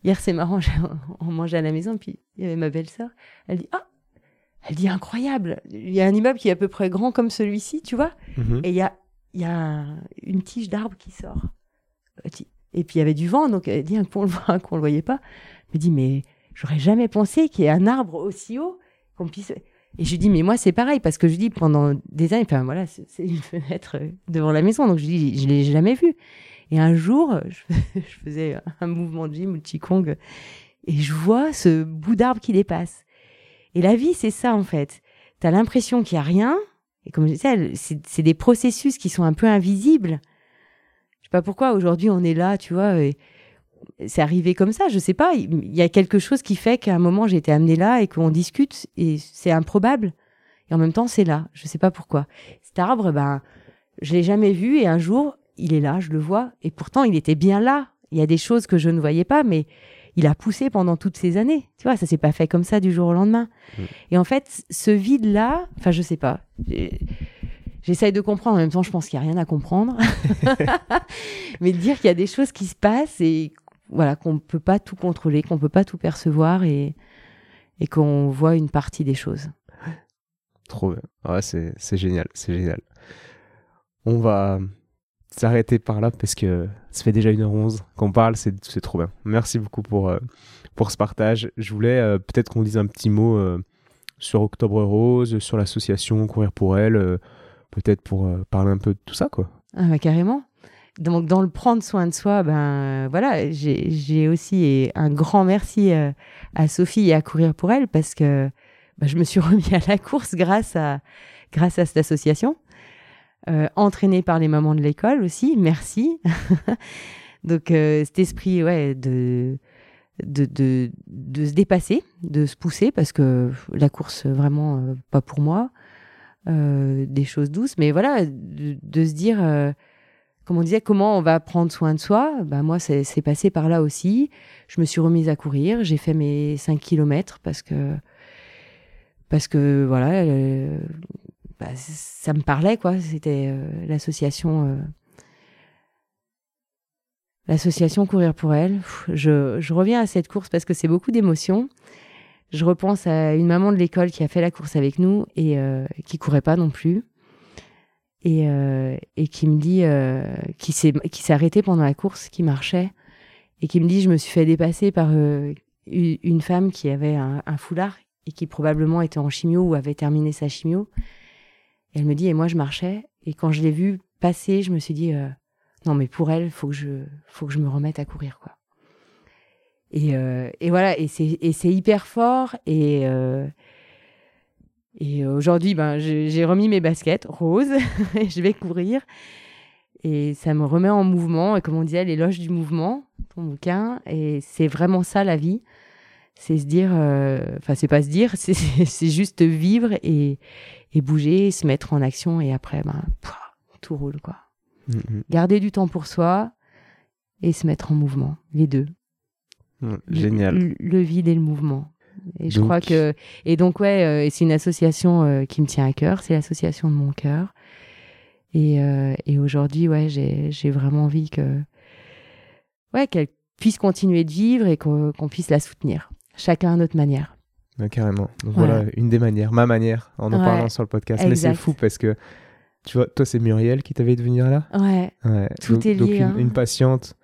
hier, c'est marrant, (laughs) on mangeait à la maison, puis il y avait ma belle-sœur. Elle dit Ah, elle dit incroyable. Il y a un immeuble qui est à peu près grand comme celui-ci, tu vois. Mhm. Et il y a, il y a une tige d'arbre qui sort. Et puis il y avait du vent, donc elle dit qu'on le voit, qu'on le voyait pas. Elle me dit mais j'aurais jamais pensé qu'il y ait un arbre aussi haut qu'on puisse. Et je lui dis mais moi c'est pareil parce que je dis pendant des années, enfin voilà, c'est une (laughs) fenêtre devant la maison, donc je dis je l'ai jamais vu. Et un jour, (laughs) je, faisais un mouvement de gym ou de qigong et je vois ce bout d'arbre qui dépasse. Et la vie, c'est ça en fait. Tu as l'impression qu'il y a rien, et comme je disais, c'est des processus qui sont un peu invisibles. Je sais pas pourquoi aujourd'hui on est là, tu vois. C'est arrivé comme ça, je sais pas. Il y a quelque chose qui fait qu'à un moment j'ai été amenée là et qu'on discute et c'est improbable. Et en même temps, c'est là. Je sais pas pourquoi. Cet arbre, ben, je l'ai jamais vu et un jour, il est là, je le vois. Et pourtant, il était bien là. Il y a des choses que je ne voyais pas, mais il a poussé pendant toutes ces années. Tu vois, ça s'est pas fait comme ça du jour au lendemain. Mm. Et en fait, ce vide-là, enfin, je sais pas. J'essaye de comprendre. En même temps, je pense qu'il n'y a rien à comprendre. (laughs) Mais de dire qu'il y a des choses qui se passent et voilà, qu'on ne peut pas tout contrôler, qu'on ne peut pas tout percevoir et, et qu'on voit une partie des choses. Trop bien. Ouais, c'est génial. C'est génial. On va s'arrêter par là parce que ça fait déjà 1h11 qu'on parle, c'est trop bien. Merci beaucoup pour, euh, pour ce partage. Je voulais euh, peut-être qu'on dise un petit mot euh, sur Octobre Rose, sur l'association Courir pour elle, peut-être pour parler un peu de tout ça, quoi. Ah bah, carrément. Donc dans le prendre soin de soi, ben voilà, j'ai aussi un grand merci à Sophie et à Courir pour elle parce que bah, je me suis (laughs) remis à la course grâce à grâce à cette association. Euh, entraîné par les mamans de l'école aussi, merci. (laughs) Donc euh, cet esprit ouais, de, de, de, de, se dépasser, de se pousser, parce que la course, vraiment, euh, pas pour moi. des choses douces, mais voilà, de, se dire, comme on disait, comment on va prendre soin de soi. Bah, moi, c'est passé par là aussi. Je me suis remise à courir, j'ai fait mes 5 km parce que parce que voilà, bah, ça me parlait, quoi. C'était euh, l'association. Euh, l'association Courir pour elle. Je, reviens à cette course parce que c'est beaucoup d'émotions. Je repense à une maman de l'école qui a fait la course avec nous et euh, qui courait pas non plus. Et, qui me dit, qui s'est arrêtée pendant la course, qui marchait et qui me dit je me suis fait dépasser par euh, une femme qui avait un foulard et qui probablement était en chimio ou avait terminé sa chimio. Elle me dit et moi je marchais. Et quand je l'ai vue passer, je me suis dit euh, non mais pour elle faut que je faut que je me remette à courir quoi. Et, euh, et voilà et c'est hyper fort. Et euh, et aujourd'hui ben j'ai j'ai remis mes baskets roses (laughs) et je vais courir. Et ça me remet en mouvement. Et comme on disait l'éloge du mouvement ton bouquin. Et c'est vraiment ça la vie c'est se dire euh, enfin c'est pas se dire (laughs) c'est juste vivre et et bouger se mettre en action et après ben tout roule quoi Mhm. garder du temps pour soi et se mettre en mouvement les deux Mhm. Génial. le, le vide et le mouvement et je Donc- crois que et donc ouais euh, c'est une association euh, qui me tient à cœur c'est l'association de mon cœur et, euh, et aujourd'hui ouais j'ai vraiment envie que ouais qu'elle puisse continuer de vivre et qu'on qu'on puisse la soutenir chacun à notre manière carrément. Donc Voilà. voilà, une des manières, ma manière, en en Ouais. parlant sur le podcast. Mais c'est fou parce que, tu vois, toi, c'est Muriel qui t'avait de venir là? Ouais Ouais. Tout donc, est donc lié, une, hein. une patiente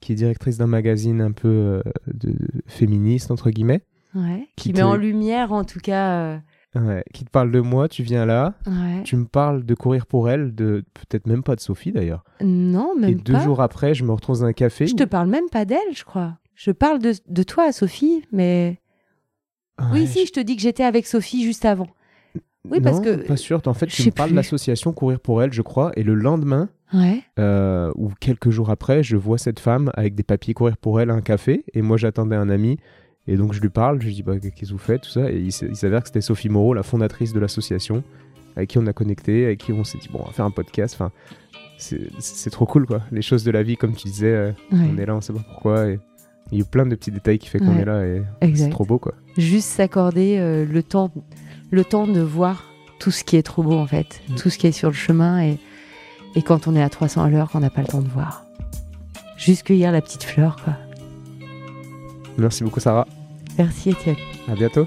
qui est directrice d'un magazine un peu euh, de, féministe, entre guillemets, ouais Qui met en lumière en tout cas euh, ouais, qui te parle de moi, tu viens là, ouais tu me parles de courir pour elle, de peut-être même pas de Sophie d'ailleurs. non même Et deux pas jours après, je me retrouve dans un café. je où- te parle même pas d'elle je crois je parle de, de toi Sophie mais Ouais, oui si je te dis que j'étais avec Sophie juste avant oui, parce non, que- Pas sûr. En fait, je tu me parles plus. de l'association Courir pour elle, je crois, et le lendemain, ouais euh, ou quelques jours après, je vois cette femme avec des papiers Courir pour elle à un café, et moi j'attendais un ami, et donc je lui parle, je lui dis bah, qu'est-ce que vous faites, tout ça, et il, s'avère que c'était Sophie Moreau, la fondatrice de l'association, avec qui on a connecté, avec qui on s'est dit bon, on va faire un podcast. Enfin, c'est c'est trop cool quoi. Les choses de la vie, comme tu disais, euh, Ouais. on est là, on sait pas pourquoi, et il y a plein de petits détails qui fait qu'on Ouais. est là, et c'est trop beau quoi. Juste s'accorder euh, le temps, le temps de voir tout ce qui est trop beau en fait, Mm. tout ce qui est sur le chemin et, et quand on est à 300 à l'heure, qu'on n'a pas le temps de voir. Juste cueillir la petite fleur quoi. Merci beaucoup Sarah. Merci Étienne. À bientôt.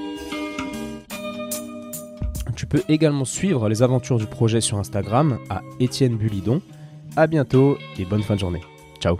Tu peux également suivre les aventures du projet sur Instagram à Étienne Bulidon. À bientôt et bonne fin de journée. Ciao